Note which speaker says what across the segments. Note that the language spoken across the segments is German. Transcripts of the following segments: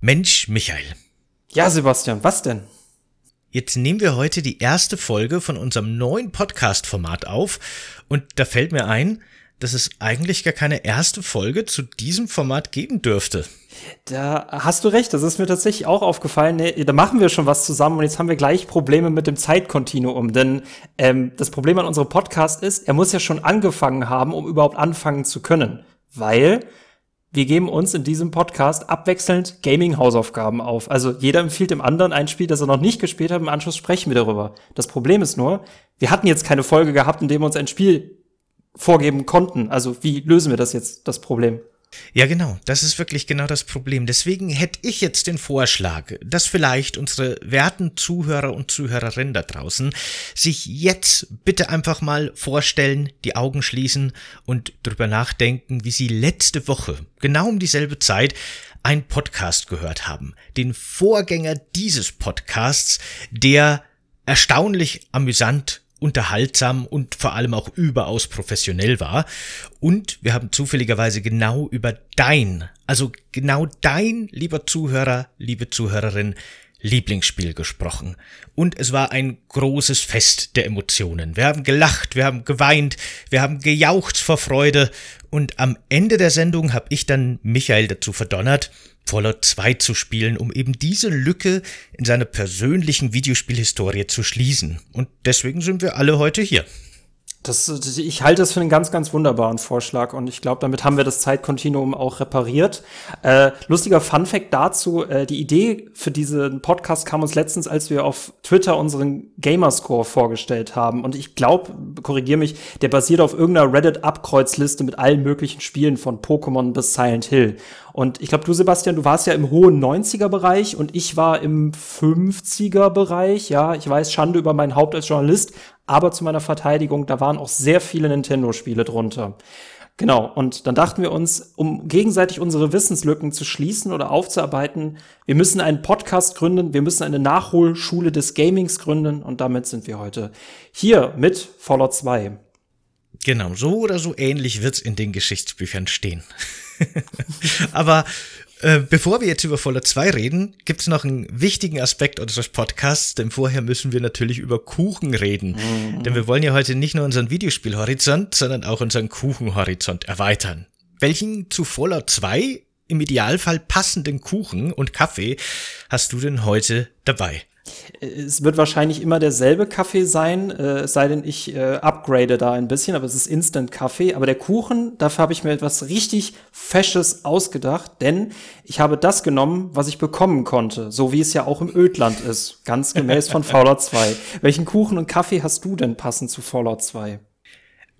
Speaker 1: Mensch, Michael.
Speaker 2: Ja, Sebastian, was denn?
Speaker 1: Jetzt nehmen wir heute die erste Folge von unserem neuen Podcast-Format auf und da fällt mir ein, dass es eigentlich gar keine erste Folge zu diesem Format geben dürfte.
Speaker 2: Da hast du recht, das ist mir tatsächlich auch aufgefallen. Nee, da machen wir schon was zusammen und jetzt haben wir gleich Probleme mit dem Zeitkontinuum. Denn ähm, das Problem an unserem Podcast ist, er muss ja schon angefangen haben, um überhaupt anfangen zu können. Weil wir geben uns in diesem Podcast abwechselnd Gaming-Hausaufgaben auf. Also jeder empfiehlt dem anderen ein Spiel, das er noch nicht gespielt hat. Im Anschluss sprechen wir darüber. Das Problem ist nur, wir hatten jetzt keine Folge gehabt, in dem wir uns ein Spiel vorgeben konnten. Also wie lösen wir das jetzt, das Problem?
Speaker 1: Ja, genau. Das ist wirklich genau das Problem. Deswegen hätte ich jetzt den Vorschlag, dass vielleicht unsere werten Zuhörer und Zuhörerinnen da draußen sich jetzt bitte einfach mal vorstellen, die Augen schließen und drüber nachdenken, wie sie letzte Woche, genau um dieselbe Zeit, ein Podcast gehört haben. Den Vorgänger dieses Podcasts, der erstaunlich amüsant unterhaltsam und vor allem auch überaus professionell war. Und wir haben zufälligerweise genau über dein, also genau dein, lieber Zuhörer, liebe Zuhörerin, Lieblingsspiel gesprochen. Und es war ein großes Fest der Emotionen. Wir haben gelacht, wir haben geweint, wir haben gejaucht vor Freude. Und am Ende der Sendung habe ich dann Michael dazu verdonnert, Fallout 2 zu spielen, um eben diese Lücke in seiner persönlichen Videospielhistorie zu schließen. Und deswegen sind wir alle heute hier.
Speaker 2: Das, ich halte das für einen ganz, ganz wunderbaren Vorschlag und ich glaube, damit haben wir das Zeitkontinuum auch repariert. Äh, lustiger Funfact dazu, äh, die Idee für diesen Podcast kam uns letztens, als wir auf Twitter unseren Gamerscore vorgestellt haben und ich glaube, korrigier mich, der basiert auf irgendeiner Reddit-Abkreuzliste mit allen möglichen Spielen von Pokémon bis Silent Hill. Und ich glaube, du, Sebastian, du warst ja im hohen 90er-Bereich und ich war im 50er-Bereich. Ja, ich weiß, Schande über mein Haupt als Journalist, aber zu meiner Verteidigung, da waren auch sehr viele Nintendo-Spiele drunter. Genau, und dann dachten wir uns, um gegenseitig unsere Wissenslücken zu schließen oder aufzuarbeiten, wir müssen einen Podcast gründen, wir müssen eine Nachholschule des Gamings gründen und damit sind wir heute hier mit Fallout 2.
Speaker 1: Genau, so oder so ähnlich wird's in den Geschichtsbüchern stehen. Aber äh, bevor wir jetzt über Fallout 2 reden, gibt es noch einen wichtigen Aspekt unseres Podcasts, denn vorher müssen wir natürlich über Kuchen reden. Mhm. Denn wir wollen ja heute nicht nur unseren Videospielhorizont, sondern auch unseren Kuchenhorizont erweitern. Welchen zu Fallout 2 im Idealfall passenden Kuchen und Kaffee hast du denn heute dabei?
Speaker 2: Es wird wahrscheinlich immer derselbe Kaffee sein, äh, es sei denn, ich äh, upgrade da ein bisschen, aber es ist Instant-Kaffee. Aber der Kuchen, dafür habe ich mir etwas richtig Fesches ausgedacht, denn ich habe das genommen, was ich bekommen konnte, so wie es ja auch im Ödland ist, ganz gemäß von Fallout 2. Welchen Kuchen und Kaffee hast du denn passend zu Fallout 2?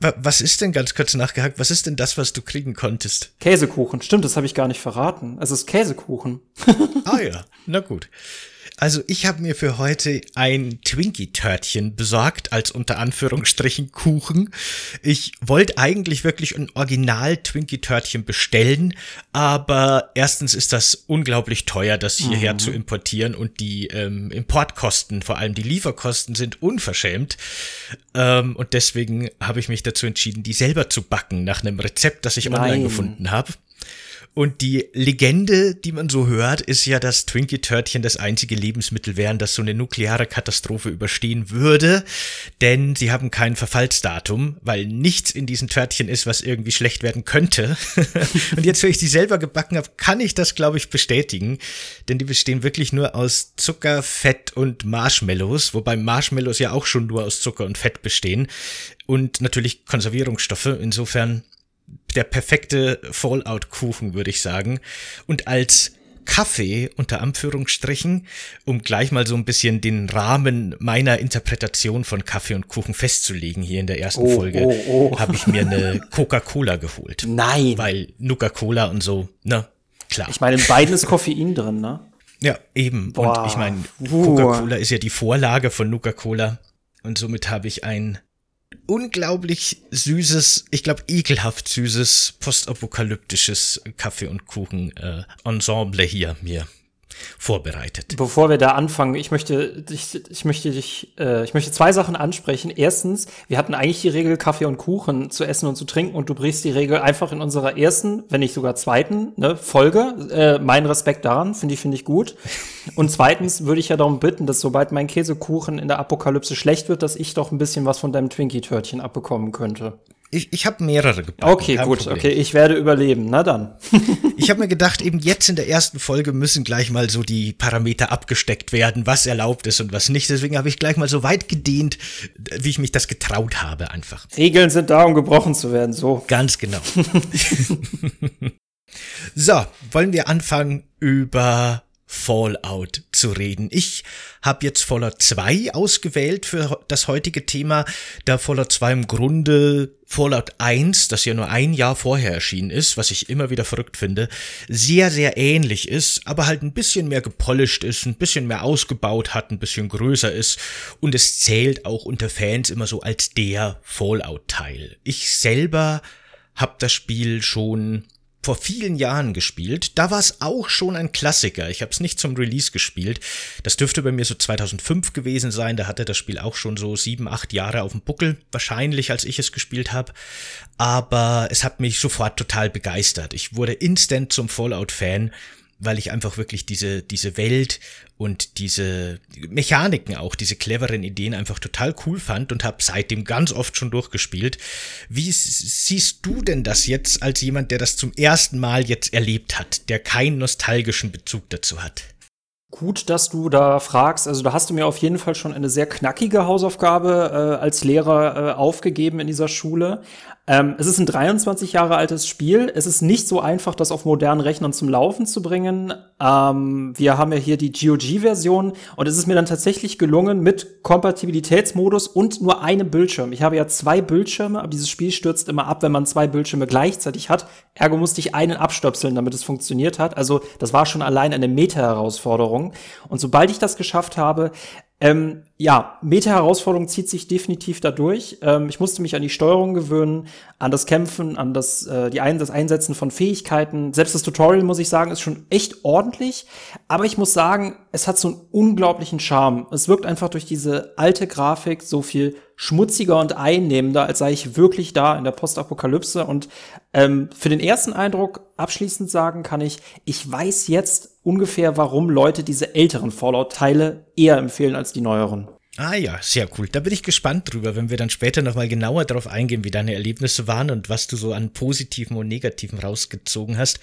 Speaker 1: Was ist denn ganz kurz nachgehakt? Was ist denn das, was du kriegen konntest?
Speaker 2: Käsekuchen. Stimmt, das habe ich gar nicht verraten. Es ist Käsekuchen.
Speaker 1: ah ja, na gut. Also ich habe mir für heute ein Twinkie-Törtchen besorgt, als unter Anführungsstrichen Kuchen. Ich wollte eigentlich wirklich ein Original-Twinkie-Törtchen bestellen, aber erstens ist das unglaublich teuer, das hierher mhm. zu importieren und die ähm, Importkosten, vor allem die Lieferkosten, sind unverschämt. Ähm, und deswegen habe ich mich dazu entschieden, die selber zu backen, nach einem Rezept, das ich Nein. online gefunden habe. Und die Legende, die man so hört, ist ja, dass Twinkie-Törtchen das einzige Lebensmittel wären, das so eine nukleare Katastrophe überstehen würde. Denn sie haben kein Verfallsdatum, weil nichts in diesen Törtchen ist, was irgendwie schlecht werden könnte. und jetzt, wenn ich die selber gebacken habe, kann ich das, glaube ich, bestätigen. Denn die bestehen wirklich nur aus Zucker, Fett und Marshmallows, wobei Marshmallows ja auch schon nur aus Zucker und Fett bestehen. Und natürlich Konservierungsstoffe. Insofern der perfekte Fallout-Kuchen, würde ich sagen. Und als Kaffee unter Anführungsstrichen, um gleich mal so ein bisschen den Rahmen meiner Interpretation von Kaffee und Kuchen festzulegen hier in der ersten oh, Folge, oh, oh. habe ich mir eine Coca-Cola geholt.
Speaker 2: Nein.
Speaker 1: Weil Nuka-Cola und so, ne, klar.
Speaker 2: Ich meine, in beiden ist Koffein drin, ne?
Speaker 1: Ja, eben. Boah. Und ich meine, Coca-Cola ist ja die Vorlage von Nuka-Cola. Und somit habe ich ein unglaublich süßes, ich glaube ekelhaft süßes, postapokalyptisches Kaffee- und Kuchen-Ensemble äh, hier mir vorbereitet.
Speaker 2: Bevor wir da anfangen, ich möchte, ich, ich möchte dich, äh, ich möchte zwei Sachen ansprechen. Erstens, wir hatten eigentlich die Regel Kaffee und Kuchen zu essen und zu trinken und du brichst die Regel einfach in unserer ersten, wenn nicht sogar zweiten ne, Folge. Äh, mein Respekt daran, finde ich, finde ich gut. Und zweitens würde ich ja darum bitten, dass sobald mein Käsekuchen in der Apokalypse schlecht wird, dass ich doch ein bisschen was von deinem Twinkie-Törtchen abbekommen könnte.
Speaker 1: Ich, ich habe mehrere
Speaker 2: gebacken. Okay, gut, Problem. okay, ich werde überleben. Na dann.
Speaker 1: ich habe mir gedacht, eben jetzt in der ersten Folge müssen gleich mal so die Parameter abgesteckt werden, was erlaubt ist und was nicht. Deswegen habe ich gleich mal so weit gedehnt, wie ich mich das getraut habe, einfach.
Speaker 2: Regeln sind da, um gebrochen zu werden, so.
Speaker 1: Ganz genau. so, wollen wir anfangen über Fallout zu reden. Ich habe jetzt Fallout 2 ausgewählt für das heutige Thema, da Fallout 2 im Grunde Fallout 1, das ja nur ein Jahr vorher erschienen ist, was ich immer wieder verrückt finde, sehr, sehr ähnlich ist, aber halt ein bisschen mehr gepolished ist, ein bisschen mehr ausgebaut hat, ein bisschen größer ist und es zählt auch unter Fans immer so als der Fallout-Teil. Ich selber habe das Spiel schon vor vielen Jahren gespielt. Da war es auch schon ein Klassiker. Ich habe es nicht zum Release gespielt. Das dürfte bei mir so 2005 gewesen sein. Da hatte das Spiel auch schon so sieben, acht Jahre auf dem Buckel, wahrscheinlich, als ich es gespielt habe. Aber es hat mich sofort total begeistert. Ich wurde instant zum Fallout-Fan weil ich einfach wirklich diese, diese Welt und diese Mechaniken auch, diese cleveren Ideen einfach total cool fand und habe seitdem ganz oft schon durchgespielt. Wie siehst du denn das jetzt als jemand, der das zum ersten Mal jetzt erlebt hat, der keinen nostalgischen Bezug dazu hat?
Speaker 2: Gut, dass du da fragst. Also da hast du mir auf jeden Fall schon eine sehr knackige Hausaufgabe äh, als Lehrer äh, aufgegeben in dieser Schule. Ähm, es ist ein 23 Jahre altes Spiel. Es ist nicht so einfach, das auf modernen Rechnern zum Laufen zu bringen. Ähm, wir haben ja hier die GOG-Version und es ist mir dann tatsächlich gelungen mit Kompatibilitätsmodus und nur einem Bildschirm. Ich habe ja zwei Bildschirme, aber dieses Spiel stürzt immer ab, wenn man zwei Bildschirme gleichzeitig hat. Ergo musste ich einen abstöpseln, damit es funktioniert hat. Also das war schon allein eine Meta-Herausforderung. Und sobald ich das geschafft habe, ähm, ja, Meta-Herausforderung zieht sich definitiv dadurch. Ähm, ich musste mich an die Steuerung gewöhnen, an das Kämpfen, an das, äh, die Ein das Einsetzen von Fähigkeiten. Selbst das Tutorial, muss ich sagen, ist schon echt ordentlich. Aber ich muss sagen, es hat so einen unglaublichen Charme. Es wirkt einfach durch diese alte Grafik so viel schmutziger und einnehmender, als sei ich wirklich da in der Postapokalypse. Und ähm, für den ersten Eindruck abschließend sagen kann ich, ich weiß jetzt ungefähr, warum Leute diese älteren Fallout-Teile eher empfehlen als die neueren.
Speaker 1: Ah ja, sehr cool. Da bin ich gespannt drüber, wenn wir dann später nochmal genauer darauf eingehen, wie deine Erlebnisse waren und was du so an Positiven und Negativen rausgezogen hast.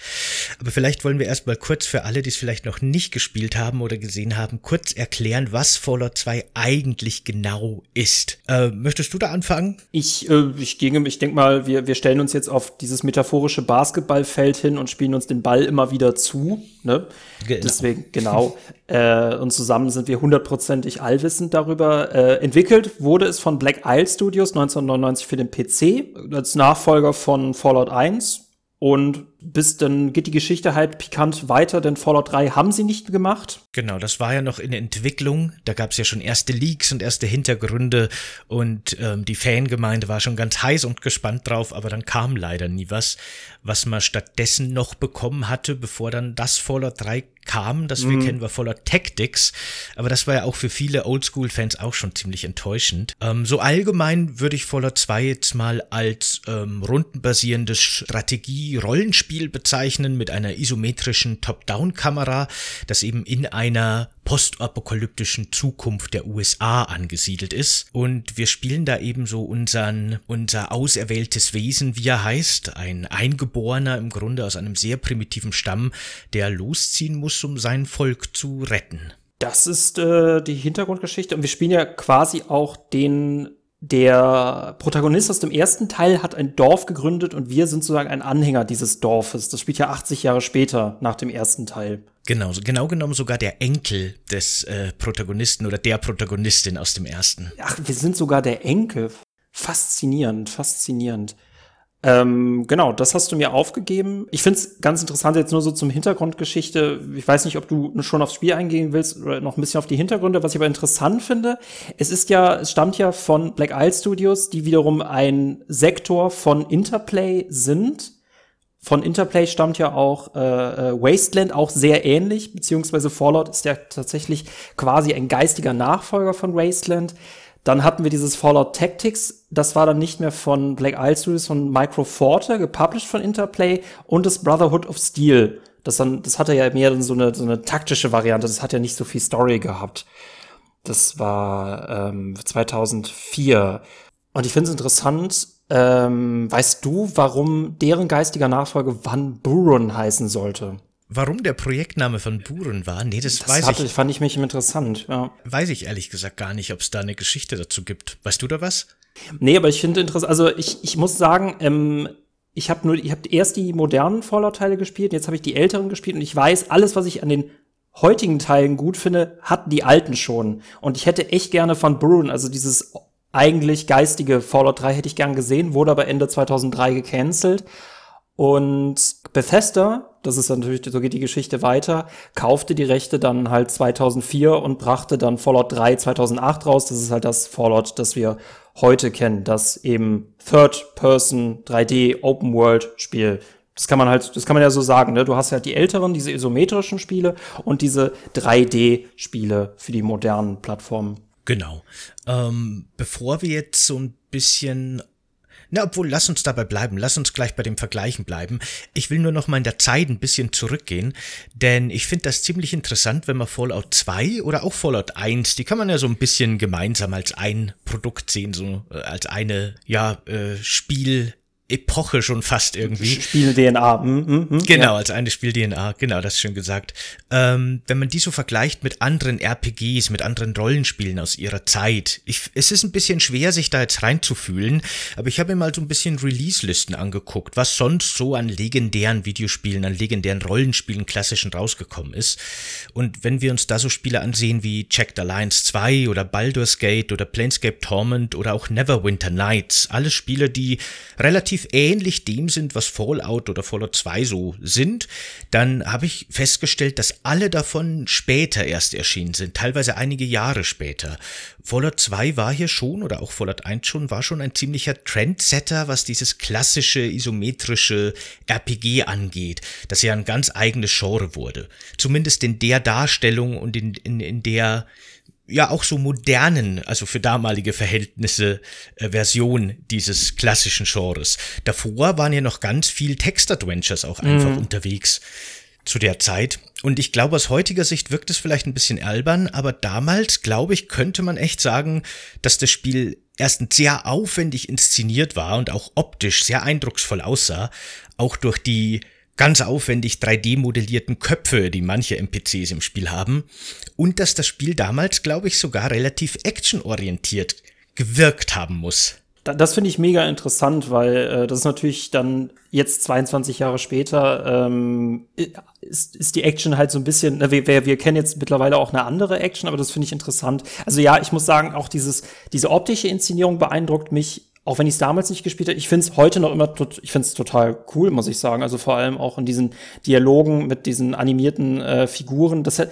Speaker 1: Aber vielleicht wollen wir erstmal kurz für alle, die es vielleicht noch nicht gespielt haben oder gesehen haben, kurz erklären, was Fallout 2 eigentlich genau ist. Äh, möchtest du da anfangen?
Speaker 2: Ich, äh, ich ginge, ich denke mal, wir, wir stellen uns jetzt auf dieses metaphorische Basketballfeld hin und spielen uns den Ball immer wieder zu. Ne? Genau. Deswegen, genau. äh, und zusammen sind wir hundertprozentig allwissend darüber. Äh, entwickelt wurde es von Black Isle Studios 1999 für den PC als Nachfolger von Fallout 1 und bis dann geht die Geschichte halt pikant weiter, denn Fallout 3 haben sie nicht gemacht.
Speaker 1: Genau, das war ja noch in Entwicklung. Da gab es ja schon erste Leaks und erste Hintergründe und ähm, die Fangemeinde war schon ganz heiß und gespannt drauf, aber dann kam leider nie was, was man stattdessen noch bekommen hatte, bevor dann das Fallout 3 kam, das wir mhm. kennen, war Fallout Tactics, aber das war ja auch für viele Oldschool-Fans auch schon ziemlich enttäuschend. Ähm, so allgemein würde ich Fallout 2 jetzt mal als ähm, rundenbasierendes Strategie-Rollenspiel bezeichnen mit einer isometrischen Top-Down-Kamera, das eben in einer postapokalyptischen Zukunft der USA angesiedelt ist. Und wir spielen da eben so unseren, unser auserwähltes Wesen, wie er heißt, ein Eingeborener im Grunde aus einem sehr primitiven Stamm, der losziehen muss, um sein Volk zu retten.
Speaker 2: Das ist äh, die Hintergrundgeschichte und wir spielen ja quasi auch den der Protagonist aus dem ersten Teil hat ein Dorf gegründet und wir sind sozusagen ein Anhänger dieses Dorfes. Das spielt ja 80 Jahre später nach dem ersten Teil.
Speaker 1: Genau, genau genommen sogar der Enkel des äh, Protagonisten oder der Protagonistin aus dem ersten.
Speaker 2: Ach, wir sind sogar der Enkel. Faszinierend, faszinierend. Ähm, genau, das hast du mir aufgegeben. Ich finde es ganz interessant jetzt nur so zum Hintergrundgeschichte. Ich weiß nicht, ob du schon aufs Spiel eingehen willst oder noch ein bisschen auf die Hintergründe. Was ich aber interessant finde, es ist ja, es stammt ja von Black Isle Studios, die wiederum ein Sektor von Interplay sind von Interplay stammt ja auch äh, äh, Wasteland, auch sehr ähnlich, beziehungsweise Fallout ist ja tatsächlich quasi ein geistiger Nachfolger von Wasteland. Dann hatten wir dieses Fallout Tactics, das war dann nicht mehr von Black Isle Studios, von Microforte, gepublished von Interplay und das Brotherhood of Steel. Das, dann, das hatte ja mehr so eine, so eine taktische Variante, das hat ja nicht so viel Story gehabt. Das war ähm, 2004. Und ich finde es interessant, ähm, weißt du, warum deren geistiger Nachfolger Van Buren heißen sollte?
Speaker 1: Warum der Projektname von Buren war? Nee, das,
Speaker 2: Das
Speaker 1: weiß
Speaker 2: hatte,
Speaker 1: ich.
Speaker 2: fand ich mich interessant, ja.
Speaker 1: Weiß ich ehrlich gesagt gar nicht, ob es da eine Geschichte dazu gibt. Weißt du da was?
Speaker 2: Nee, aber ich finde interessant, also ich, ich muss sagen, ähm, ich habe nur, ich habe erst die modernen Fallout-Teile gespielt, jetzt habe ich die älteren gespielt und ich weiß, alles, was ich an den heutigen Teilen gut finde, hatten die alten schon. Und ich hätte echt gerne von Bruin, also dieses eigentlich geistige Fallout 3 hätte ich gern gesehen, wurde aber Ende 2003 gecancelt. Und Bethesda, das ist natürlich, so geht die Geschichte weiter, kaufte die Rechte dann halt 2004 und brachte dann Fallout 3 2008 raus. Das ist halt das Fallout, das wir heute kennen, das eben Third-Person 3D Open World Spiel. Das kann man halt, das kann man ja so sagen, ne? Du hast halt die älteren, diese isometrischen Spiele und diese 3D-Spiele für die modernen Plattformen.
Speaker 1: Genau. Ähm, bevor wir jetzt so ein bisschen na, obwohl, lass uns dabei bleiben. Lass uns gleich bei dem Vergleichen bleiben. Ich will nur noch mal in der Zeit ein bisschen zurückgehen, denn ich finde das ziemlich interessant, wenn man Fallout 2 oder auch Fallout 1, die kann man ja so ein bisschen gemeinsam als ein Produkt sehen, so äh, als eine, ja, äh, Spiel, Epoche schon fast irgendwie.
Speaker 2: Spiel-DNA. Mm, mm, mm,
Speaker 1: Genau,
Speaker 2: ja.
Speaker 1: als eine Spiel-DNA, genau, das ist schön gesagt. Ähm, wenn man die so vergleicht mit anderen RPGs, mit anderen Rollenspielen aus ihrer Zeit, ich, es ist ein bisschen schwer, sich da jetzt reinzufühlen, aber ich habe mir mal so ein bisschen Release-Listen angeguckt, was sonst so an legendären Videospielen, an legendären Rollenspielen klassischen rausgekommen ist. Und wenn wir uns da so Spiele ansehen wie Checked Alliance 2 oder Baldur's Gate oder Planescape Torment oder auch Neverwinter Nights, alle Spiele, die relativ ähnlich dem sind, was Fallout oder Fallout 2 so sind, dann habe ich festgestellt, dass alle davon später erst erschienen sind, teilweise einige Jahre später. Fallout 2 war hier schon oder auch Fallout 1 schon, war schon ein ziemlicher Trendsetter, was dieses klassische isometrische RPG angeht, das ja ein ganz eigenes Genre wurde. Zumindest in der Darstellung und in, in, in der ja auch so modernen, also für damalige Verhältnisse, äh, Version dieses klassischen Genres. Davor waren ja noch ganz viel Text-Adventures auch einfach unterwegs zu der Zeit. Und ich glaube, aus heutiger Sicht wirkt es vielleicht ein bisschen albern, aber damals, glaube ich, könnte man echt sagen, dass das Spiel erstens sehr aufwendig inszeniert war und auch optisch sehr eindrucksvoll aussah, auch durch die ganz aufwendig 3D-modellierten Köpfe, die manche NPCs im Spiel haben, und dass das Spiel damals, glaube ich, sogar relativ actionorientiert gewirkt haben muss.
Speaker 2: Da- Das finde ich mega interessant, weil äh, das ist natürlich dann jetzt 22 Jahre später ähm, ist, ist die Action halt so ein bisschen, wir, wir, wir kennen jetzt mittlerweile auch eine andere Action, aber das finde ich interessant. Also ja, ich muss sagen, auch dieses, diese optische Inszenierung beeindruckt mich, auch wenn ich es damals nicht gespielt habe. Ich finde es heute noch immer, ich finde es total cool, muss ich sagen. Also vor allem auch in diesen Dialogen mit diesen animierten äh, Figuren. Das hat,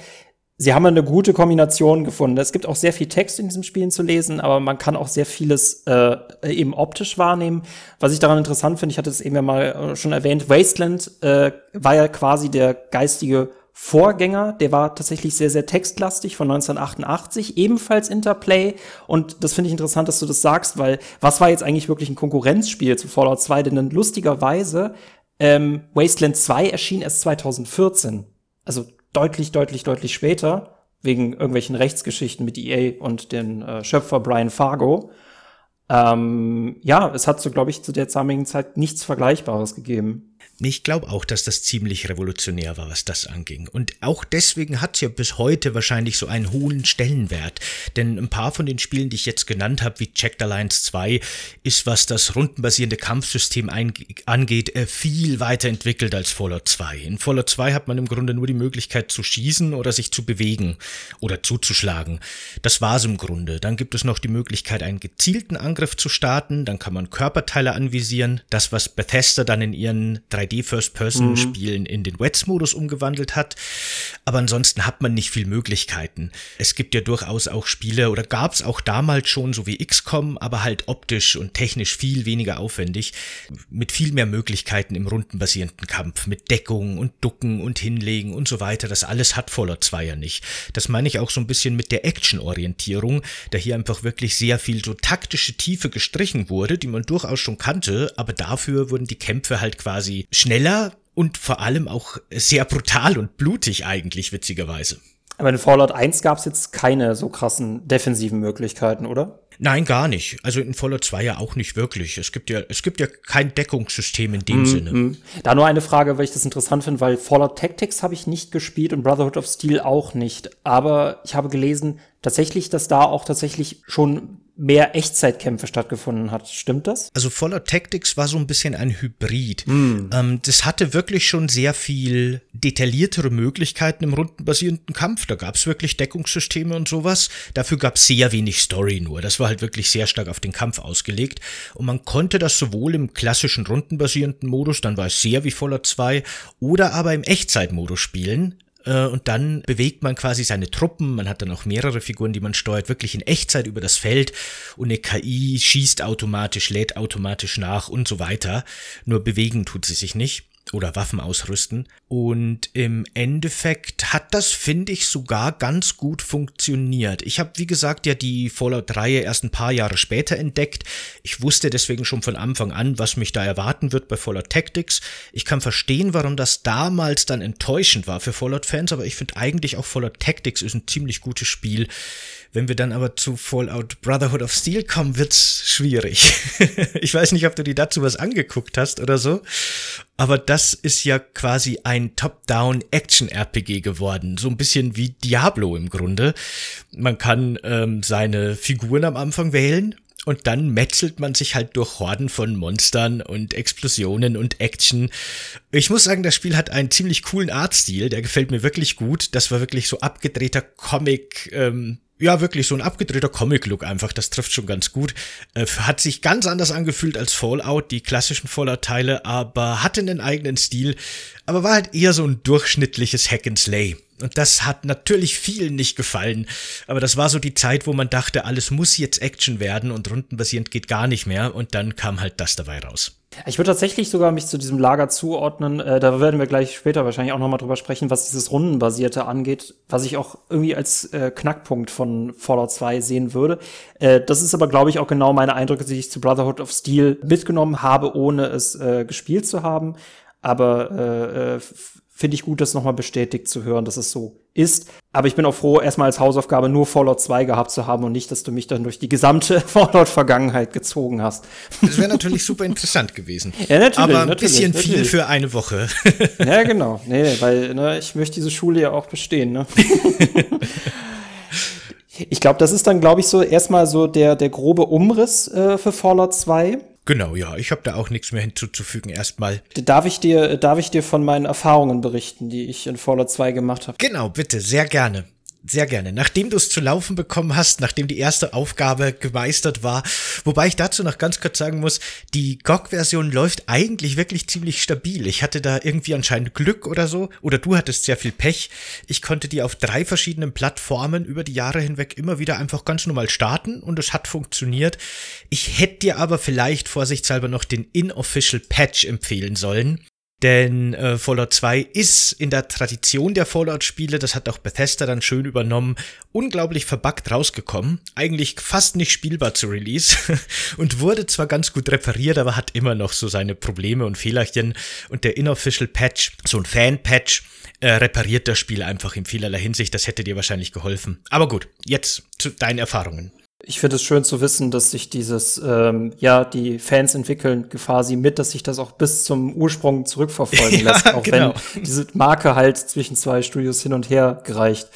Speaker 2: Sie haben eine gute Kombination gefunden. Es gibt auch sehr viel Text in diesem Spielen zu lesen, aber man kann auch sehr vieles äh, eben optisch wahrnehmen. Was ich daran interessant finde, ich hatte es eben ja mal äh, schon erwähnt, Wasteland äh, war ja quasi der geistige Vorgänger, der war tatsächlich sehr, sehr textlastig von 1988, ebenfalls Interplay. Und das finde ich interessant, dass du das sagst, weil was war jetzt eigentlich wirklich ein Konkurrenzspiel zu Fallout 2? Denn lustigerweise, ähm, Wasteland 2 erschien erst 2014. Also deutlich, deutlich, deutlich später, wegen irgendwelchen Rechtsgeschichten mit EA und den äh, Schöpfer Brian Fargo. Ähm, ja, es hat so, glaube ich, zu der damaligen Zeit nichts Vergleichbares gegeben.
Speaker 1: Ich glaube auch, dass das ziemlich revolutionär war, was das anging. Und auch deswegen hat es ja bis heute wahrscheinlich so einen hohen Stellenwert. Denn ein paar von den Spielen, die ich jetzt genannt habe, wie Checked Alliance 2, ist, was das rundenbasierende Kampfsystem angeht, äh, viel weiterentwickelt als Fallout 2. In Fallout 2 hat man im Grunde nur die Möglichkeit zu schießen oder sich zu bewegen oder zuzuschlagen. Das war es im Grunde. Dann gibt es noch die Möglichkeit, einen gezielten Angriff zu starten. Dann kann man Körperteile anvisieren. Das, was Bethesda dann in ihren drei 3D-First-Person-Spielen mhm. in den Wets-Modus umgewandelt hat. Aber ansonsten hat man nicht viel Möglichkeiten. Es gibt ja durchaus auch Spiele oder gab es auch damals schon, so wie XCOM, aber halt optisch und technisch viel weniger aufwendig, mit viel mehr Möglichkeiten im rundenbasierenden Kampf, mit Deckung und Ducken und Hinlegen und so weiter. Das alles hat Fallout 2 ja nicht. Das meine ich auch so ein bisschen mit der Action-Orientierung, da hier einfach wirklich sehr viel so taktische Tiefe gestrichen wurde, die man durchaus schon kannte, aber dafür wurden die Kämpfe halt quasi schneller und vor allem auch sehr brutal und blutig eigentlich, witzigerweise.
Speaker 2: Aber in Fallout 1 gab es jetzt keine so krassen defensiven Möglichkeiten, oder?
Speaker 1: Nein, gar nicht. Also in Fallout 2 ja auch nicht wirklich. Es gibt ja, es gibt ja kein Deckungssystem in dem mm, Sinne. Mm.
Speaker 2: Da nur eine Frage, weil ich das interessant finde, weil Fallout Tactics habe ich nicht gespielt und Brotherhood of Steel auch nicht. Aber ich habe gelesen, tatsächlich, dass da auch tatsächlich schon mehr Echtzeitkämpfe stattgefunden hat. Stimmt das?
Speaker 1: Also Fallout Tactics war so ein bisschen ein Hybrid. Mm. Ähm, das hatte wirklich schon sehr viel detailliertere Möglichkeiten im rundenbasierenden Kampf. Da gab es wirklich Deckungssysteme und sowas. Dafür gab es sehr wenig Story nur. Das war halt wirklich sehr stark auf den Kampf ausgelegt. Und man konnte das sowohl im klassischen rundenbasierenden Modus, dann war es sehr wie Fallout 2, oder aber im Echtzeitmodus spielen. Äh, und dann bewegt man quasi seine Truppen, man hat dann auch mehrere Figuren, die man steuert, wirklich in Echtzeit über das Feld. Und eine KI schießt automatisch, lädt automatisch nach und so weiter. Nur bewegen tut sie sich nicht oder Waffen ausrüsten. Und im Endeffekt hat das, finde ich, sogar ganz gut funktioniert. Ich habe, wie gesagt, ja die Fallout-Reihe erst ein paar Jahre später entdeckt. Ich wusste deswegen schon von Anfang an, was mich da erwarten wird bei Fallout Tactics. Ich kann verstehen, warum das damals dann enttäuschend war für Fallout-Fans, aber ich finde eigentlich auch Fallout Tactics ist ein ziemlich gutes Spiel. Wenn wir dann aber zu Fallout Brotherhood of Steel kommen, wird's schwierig. ich weiß nicht, ob du dir dazu was angeguckt hast oder so, aber das ist ja quasi ein Top-Down-Action-RPG geworden. So ein bisschen wie Diablo im Grunde. Man kann ähm, seine Figuren am Anfang wählen und dann metzelt man sich halt durch Horden von Monstern und Explosionen und Action. Ich muss sagen, das Spiel hat einen ziemlich coolen Artstil, der gefällt mir wirklich gut. Das war wirklich so abgedrehter Comic, ähm, ja, wirklich so ein abgedrehter Comic-Look einfach. Das trifft schon ganz gut. Äh, hat sich ganz anders angefühlt als Fallout, die klassischen Fallout-Teile, aber hatte einen eigenen Stil. Aber war halt eher so ein durchschnittliches Hack and Slay. Und das hat natürlich vielen nicht gefallen. Aber das war so die Zeit, wo man dachte, alles muss jetzt Action werden und rundenbasierend geht gar nicht mehr. Und dann kam halt das dabei raus.
Speaker 2: Ich würde tatsächlich sogar mich zu diesem Lager zuordnen. Äh, da werden wir gleich später wahrscheinlich auch nochmal drüber sprechen, was dieses Rundenbasierte angeht, was ich auch irgendwie als äh, Knackpunkt von Fallout 2 sehen würde. Äh, das ist aber, glaube ich, auch genau meine Eindrücke, die ich zu Brotherhood of Steel mitgenommen habe, ohne es äh, gespielt zu haben. Aber äh, äh finde ich gut, das nochmal bestätigt zu hören, dass es so ist. Aber ich bin auch froh, erstmal als Hausaufgabe nur Fallout 2 gehabt zu haben und nicht, dass du mich dann durch die gesamte Fallout-Vergangenheit gezogen hast.
Speaker 1: Das wäre natürlich super interessant gewesen. Ja, natürlich. Aber ein natürlich, bisschen natürlich. viel für eine Woche.
Speaker 2: Ja, genau. Nee, weil ne, ich möchte diese Schule ja auch bestehen. Ne? ich glaube, das ist dann, glaube ich, so erstmal so der, der grobe Umriss äh, für Fallout 2.
Speaker 1: Genau, ja, ich habe da auch nichts mehr hinzuzufügen erstmal.
Speaker 2: Darf ich dir, darf ich dir von meinen Erfahrungen berichten, die ich in Fallout 2 gemacht habe?
Speaker 1: Genau, bitte, sehr gerne. Sehr gerne. Nachdem du es zu laufen bekommen hast, nachdem die erste Aufgabe gemeistert war, wobei ich dazu noch ganz kurz sagen muss, die GOG-Version läuft eigentlich wirklich ziemlich stabil. Ich hatte da irgendwie anscheinend Glück oder so, oder du hattest sehr viel Pech. Ich konnte die auf drei verschiedenen Plattformen über die Jahre hinweg immer wieder einfach ganz normal starten und es hat funktioniert. Ich hätte dir aber vielleicht vorsichtshalber noch den Inofficial Patch empfehlen sollen. Denn äh, Fallout 2 ist in der Tradition der Fallout-Spiele, das hat auch Bethesda dann schön übernommen, unglaublich verbuggt rausgekommen. Eigentlich fast nicht spielbar zu Release und wurde zwar ganz gut repariert, aber hat immer noch so seine Probleme und Fehlerchen. Und der Inofficial Patch, so ein Fan-Patch, äh, repariert das Spiel einfach in vielerlei Hinsicht. Das hätte dir wahrscheinlich geholfen. Aber gut, jetzt zu deinen Erfahrungen
Speaker 2: ich finde es schön zu wissen, dass sich dieses, ähm, ja, die Fans entwickeln quasi mit, dass sich das auch bis zum Ursprung zurückverfolgen lässt, auch genau. wenn diese Marke halt zwischen zwei Studios hin und her gereicht.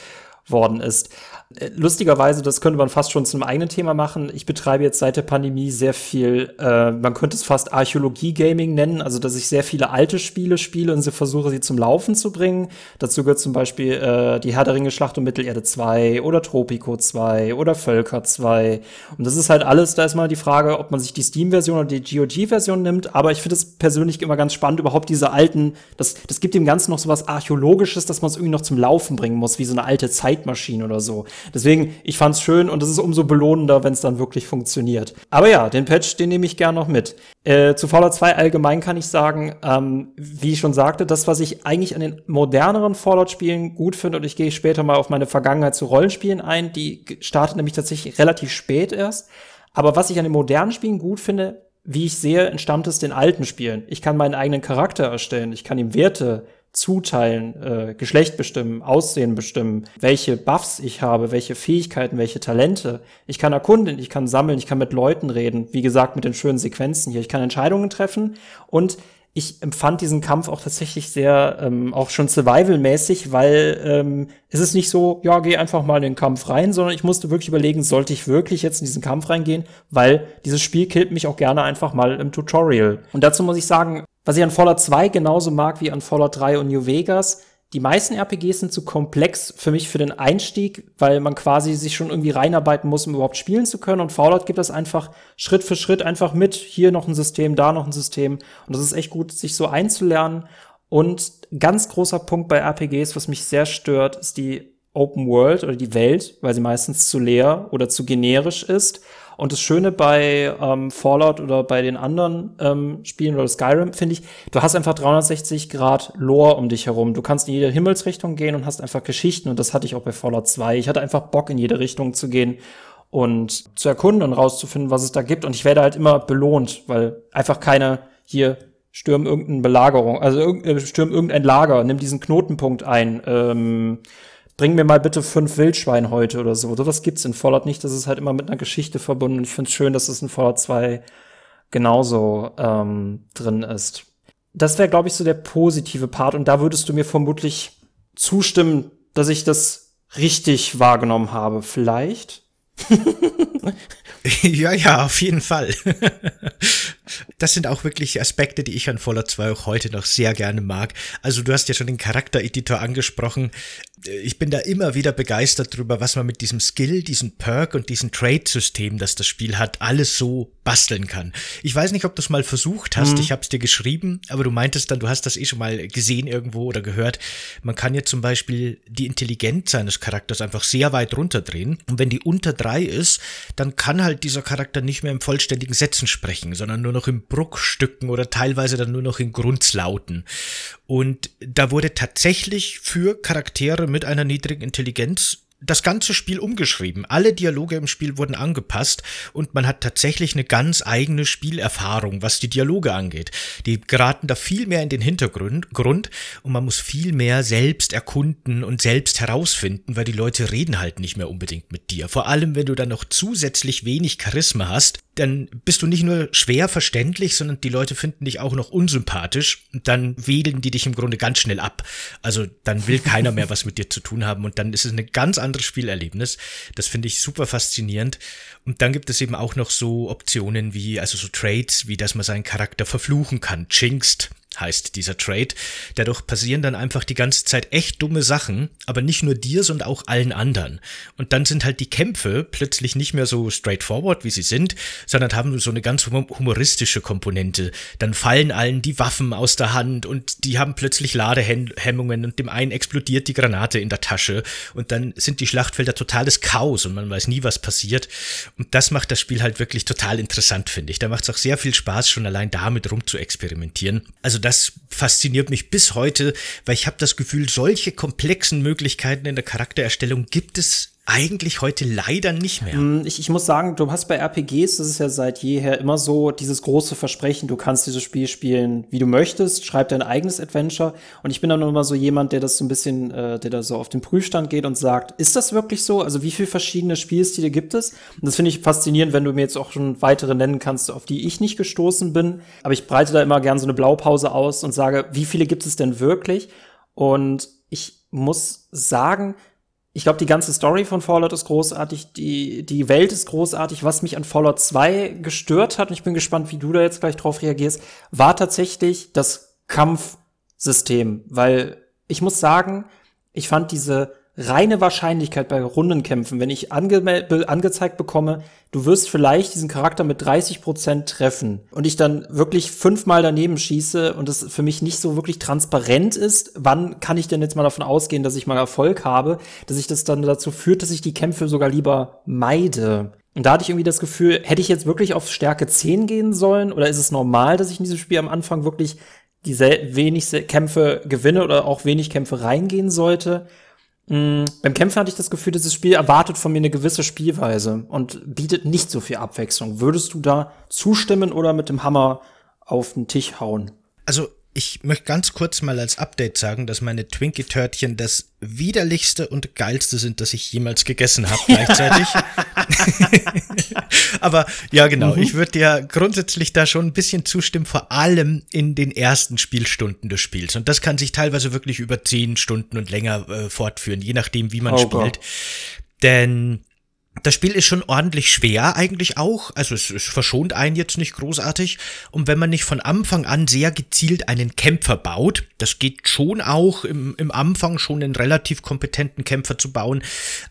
Speaker 2: worden ist. Äh, lustigerweise, das könnte man fast schon zu einem eigenen Thema machen. Ich betreibe jetzt seit der Pandemie sehr viel, äh, man könnte es fast Archäologie-Gaming nennen, also dass ich sehr viele alte Spiele spiele und sie versuche, sie zum Laufen zu bringen. Dazu gehört zum Beispiel äh, die Herr der Ringe Schlacht um Mittelerde 2 oder Tropico 2 oder Völker 2. Und das ist halt alles, da ist mal die Frage, ob man sich die Steam-Version oder die GOG-Version nimmt. Aber ich finde es persönlich immer ganz spannend, überhaupt diese alten, das, das gibt dem Ganzen noch so was Archäologisches, dass man es irgendwie noch zum Laufen bringen muss, wie so eine alte Zeitmaschine oder so. Deswegen, ich fand's schön und es ist umso belohnender, wenn es dann wirklich funktioniert. Aber ja, den Patch, den nehme ich gern noch mit. Äh, zu Fallout 2 allgemein kann ich sagen, ähm, wie ich schon sagte, das, was ich eigentlich an den moderneren Fallout-Spielen gut finde, und ich gehe später mal auf meine Vergangenheit zu Rollenspielen ein, die startet nämlich tatsächlich relativ spät erst. Aber was ich an den modernen Spielen gut finde, wie ich sehe, entstammt es den alten Spielen. Ich kann meinen eigenen Charakter erstellen, ich kann ihm Werte zuteilen, äh, Geschlecht bestimmen, Aussehen bestimmen, welche Buffs ich habe, welche Fähigkeiten, welche Talente. Ich kann erkunden, ich kann sammeln, ich kann mit Leuten reden, wie gesagt, mit den schönen Sequenzen hier. Ich kann Entscheidungen treffen und ich empfand diesen Kampf auch tatsächlich sehr, ähm, auch schon survival-mäßig, weil ähm, es ist nicht so, ja, geh einfach mal in den Kampf rein, sondern ich musste wirklich überlegen, sollte ich wirklich jetzt in diesen Kampf reingehen, weil dieses Spiel killt mich auch gerne einfach mal im Tutorial. Und dazu muss ich sagen, was ich an Fallout 2 genauso mag wie an Fallout 3 und New Vegas, die meisten RPGs sind zu komplex für mich für den Einstieg, weil man quasi sich schon irgendwie reinarbeiten muss, um überhaupt spielen zu können. Und Fallout gibt das einfach Schritt für Schritt einfach mit. Hier noch ein System, da noch ein System. Und das ist echt gut, sich so einzulernen. Und ganz großer Punkt bei RPGs, was mich sehr stört, ist die Open World oder die Welt, weil sie meistens zu leer oder zu generisch ist. Und das Schöne bei ähm, Fallout oder bei den anderen ähm, Spielen oder Skyrim finde ich, du hast einfach 360 Grad Lore um dich herum. Du kannst in jede Himmelsrichtung gehen und hast einfach Geschichten. Und das hatte ich auch bei Fallout 2. Ich hatte einfach Bock, in jede Richtung zu gehen und zu erkunden und rauszufinden, was es da gibt. Und ich werde halt immer belohnt, weil einfach keine hier stürmen irgendeine Belagerung, also äh, stürmen irgendein Lager, nimm diesen Knotenpunkt ein. Ähm, bring mir mal bitte fünf Wildschwein heute oder so. Das gibt's in Fallout nicht. Das ist halt immer mit einer Geschichte verbunden. Ich finde es schön, dass es in Fallout 2 genauso ähm, drin ist. Das wäre, glaube ich, so der positive Part. Und da würdest du mir vermutlich zustimmen, dass ich das richtig wahrgenommen habe. Vielleicht?
Speaker 1: ja, ja, auf jeden Fall. das sind auch wirklich Aspekte, die ich an Fallout 2 auch heute noch sehr gerne mag. Also du hast ja schon den Charaktereditor angesprochen. Ich bin da immer wieder begeistert drüber, was man mit diesem Skill, diesem Perk und diesem Trade-System, das das Spiel hat, alles so basteln kann. Ich weiß nicht, ob du es mal versucht hast. Mhm. Ich habe es dir geschrieben, aber du meintest dann, du hast das eh schon mal gesehen irgendwo oder gehört. Man kann ja zum Beispiel die Intelligenz seines Charakters einfach sehr weit runterdrehen. Und wenn die unter drei ist, dann kann halt dieser Charakter nicht mehr im vollständigen Sätzen sprechen, sondern nur noch in Bruchstücken oder teilweise dann nur noch in Grundslauten. Und da wurde tatsächlich für Charaktere mit einer niedrigen Intelligenz das ganze Spiel umgeschrieben. Alle Dialoge im Spiel wurden angepasst und man hat tatsächlich eine ganz eigene Spielerfahrung, was die Dialoge angeht. Die geraten da viel mehr in den Hintergrund Grund und man muss viel mehr selbst erkunden und selbst herausfinden, weil die Leute reden halt nicht mehr unbedingt mit dir. Vor allem, wenn du dann noch zusätzlich wenig Charisma hast, dann bist du nicht nur schwer verständlich, sondern die Leute finden dich auch noch unsympathisch dann wählen die dich im Grunde ganz schnell ab. Also dann will keiner mehr was mit dir zu tun haben und dann ist es ein ganz anderes Spielerlebnis. Das finde ich super faszinierend. Und dann gibt es eben auch noch so Optionen wie, also so Trades, wie dass man seinen Charakter verfluchen kann, jinxed heißt dieser Trade. Dadurch passieren dann einfach die ganze Zeit echt dumme Sachen, aber nicht nur dir, sondern auch allen anderen. Und dann sind halt die Kämpfe plötzlich nicht mehr so straightforward, wie sie sind, sondern haben so eine ganz humoristische Komponente. Dann fallen allen die Waffen aus der Hand und die haben plötzlich Ladehemmungen und dem einen explodiert die Granate in der Tasche und dann sind die Schlachtfelder totales Chaos und man weiß nie, was passiert. Und das macht das Spiel halt wirklich total interessant, finde ich. Da macht es auch sehr viel Spaß, schon allein damit rum zu experimentieren. Also das fasziniert mich bis heute, weil ich habe das Gefühl, solche komplexen Möglichkeiten in der Charaktererstellung gibt es eigentlich heute leider nicht mehr. Mm,
Speaker 2: ich, ich muss sagen, du hast bei RPGs, das ist ja seit jeher immer so, dieses große Versprechen, du kannst dieses Spiel spielen, wie du möchtest, schreib dein eigenes Adventure. Und ich bin dann immer so jemand, der das so ein bisschen, äh, der da so auf den Prüfstand geht und sagt, ist das wirklich so? Also wie viele verschiedene Spielstile gibt es? Und das finde ich faszinierend, wenn du mir jetzt auch schon weitere nennen kannst, auf die ich nicht gestoßen bin. Aber ich breite da immer gern so eine Blaupause aus und sage, wie viele gibt es denn wirklich? Und ich muss sagen, ich glaube, die ganze Story von Fallout ist großartig, die, die Welt ist großartig. Was mich an Fallout 2 gestört hat, und ich bin gespannt, wie du da jetzt gleich drauf reagierst, war tatsächlich das Kampfsystem. Weil ich muss sagen, ich fand diese reine Wahrscheinlichkeit bei Rundenkämpfen, wenn ich ange angezeigt bekomme, du wirst vielleicht diesen Charakter mit 30 Prozent treffen und ich dann wirklich fünfmal daneben schieße und es für mich nicht so wirklich transparent ist, wann kann ich denn jetzt mal davon ausgehen, dass ich mal Erfolg habe, dass ich das dann dazu führt, dass ich die Kämpfe sogar lieber meide. Und da hatte ich irgendwie das Gefühl, hätte ich jetzt wirklich auf Stärke 10 gehen sollen oder ist es normal, dass ich in dieses Spiel am Anfang wirklich die wenig Kämpfe gewinne oder auch wenig Kämpfe reingehen sollte? Mhm. Beim Kämpfen hatte ich das Gefühl, dieses Spiel erwartet von mir eine gewisse Spielweise und bietet nicht so viel Abwechslung. Würdest du da zustimmen oder mit dem Hammer auf den Tisch hauen?
Speaker 1: Also ich möchte ganz kurz mal als Update sagen, dass meine Twinkie-Törtchen das widerlichste und geilste sind, das ich jemals gegessen habe gleichzeitig. Aber ja, genau, mhm. ich würde dir grundsätzlich da schon ein bisschen zustimmen, vor allem in den ersten Spielstunden des Spiels. Und das kann sich teilweise wirklich über zehn Stunden und länger äh, fortführen, je nachdem, wie man oh spielt. Gott. Denn das Spiel ist schon ordentlich schwer eigentlich auch, also es, es, verschont einen jetzt nicht großartig. Und wenn man nicht von Anfang an sehr gezielt einen Kämpfer baut, das geht schon auch im, im Anfang schon einen relativ kompetenten Kämpfer zu bauen,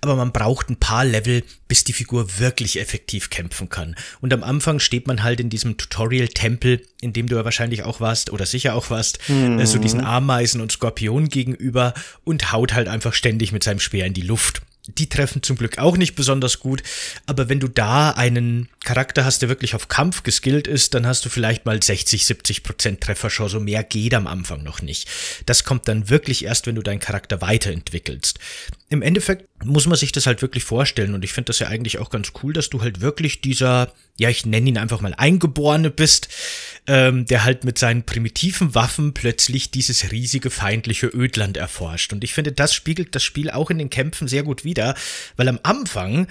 Speaker 1: aber man braucht ein paar Level, bis die Figur wirklich effektiv kämpfen kann. Und am Anfang steht man halt in diesem Tutorial-Tempel, in dem du ja wahrscheinlich auch warst oder sicher auch warst, mhm. so diesen Ameisen und Skorpionen gegenüber und haut halt einfach ständig mit seinem Speer in die Luft. Die treffen zum Glück auch nicht besonders gut, aber wenn du da einen Charakter hast, der wirklich auf Kampf geskillt ist, dann hast du vielleicht mal 60, 70 Prozent Trefferchance. So mehr geht am Anfang noch nicht. Das kommt dann wirklich erst, wenn du deinen Charakter weiterentwickelst. Im Endeffekt muss man sich das halt wirklich vorstellen und ich finde das ja eigentlich auch ganz cool, dass du halt wirklich dieser, ja, ich nenne ihn einfach mal Eingeborene bist, ähm, der halt mit seinen primitiven Waffen plötzlich dieses riesige feindliche Ödland erforscht. Und ich finde, das spiegelt das Spiel auch in den Kämpfen sehr gut wider, weil am Anfang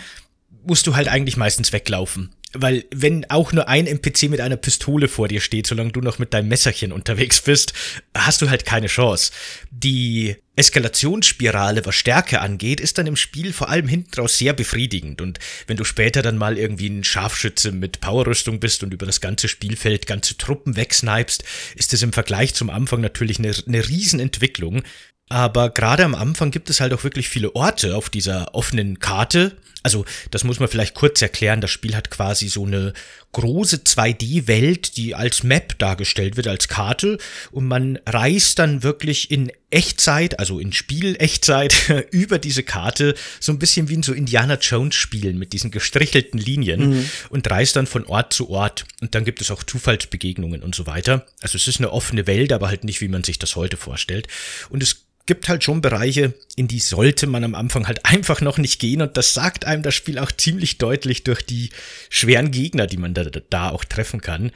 Speaker 1: musst du halt eigentlich meistens weglaufen. Weil wenn auch nur ein NPC mit einer Pistole vor dir steht, solange du noch mit deinem Messerchen unterwegs bist, hast du halt keine Chance. Die Eskalationsspirale, was Stärke angeht, ist dann im Spiel vor allem hinten raus sehr befriedigend. Und wenn du später dann mal irgendwie ein Scharfschütze mit Powerrüstung bist und über das ganze Spielfeld ganze Truppen wegsnipest, ist das im Vergleich zum Anfang natürlich eine, eine Riesenentwicklung. Aber gerade am Anfang gibt es halt auch wirklich viele Orte auf dieser offenen Karte. Also, das muss man vielleicht kurz erklären. Das Spiel hat quasi so eine große 2D-Welt, die als Map dargestellt wird, als Karte. Und man reist dann wirklich in Echtzeit, also in Spiel-Echtzeit, über diese Karte, so ein bisschen wie in so Indiana Jones-Spielen mit diesen gestrichelten Linien mhm. und reist dann von Ort zu Ort. Und dann gibt es auch Zufallsbegegnungen und so weiter. Also es ist eine offene Welt, aber halt nicht, wie man sich das heute vorstellt. Und es gibt halt schon Bereiche, in die sollte man am Anfang halt einfach noch nicht gehen und das sagt einem das Spiel auch ziemlich deutlich durch die schweren Gegner, die man da, da auch treffen kann.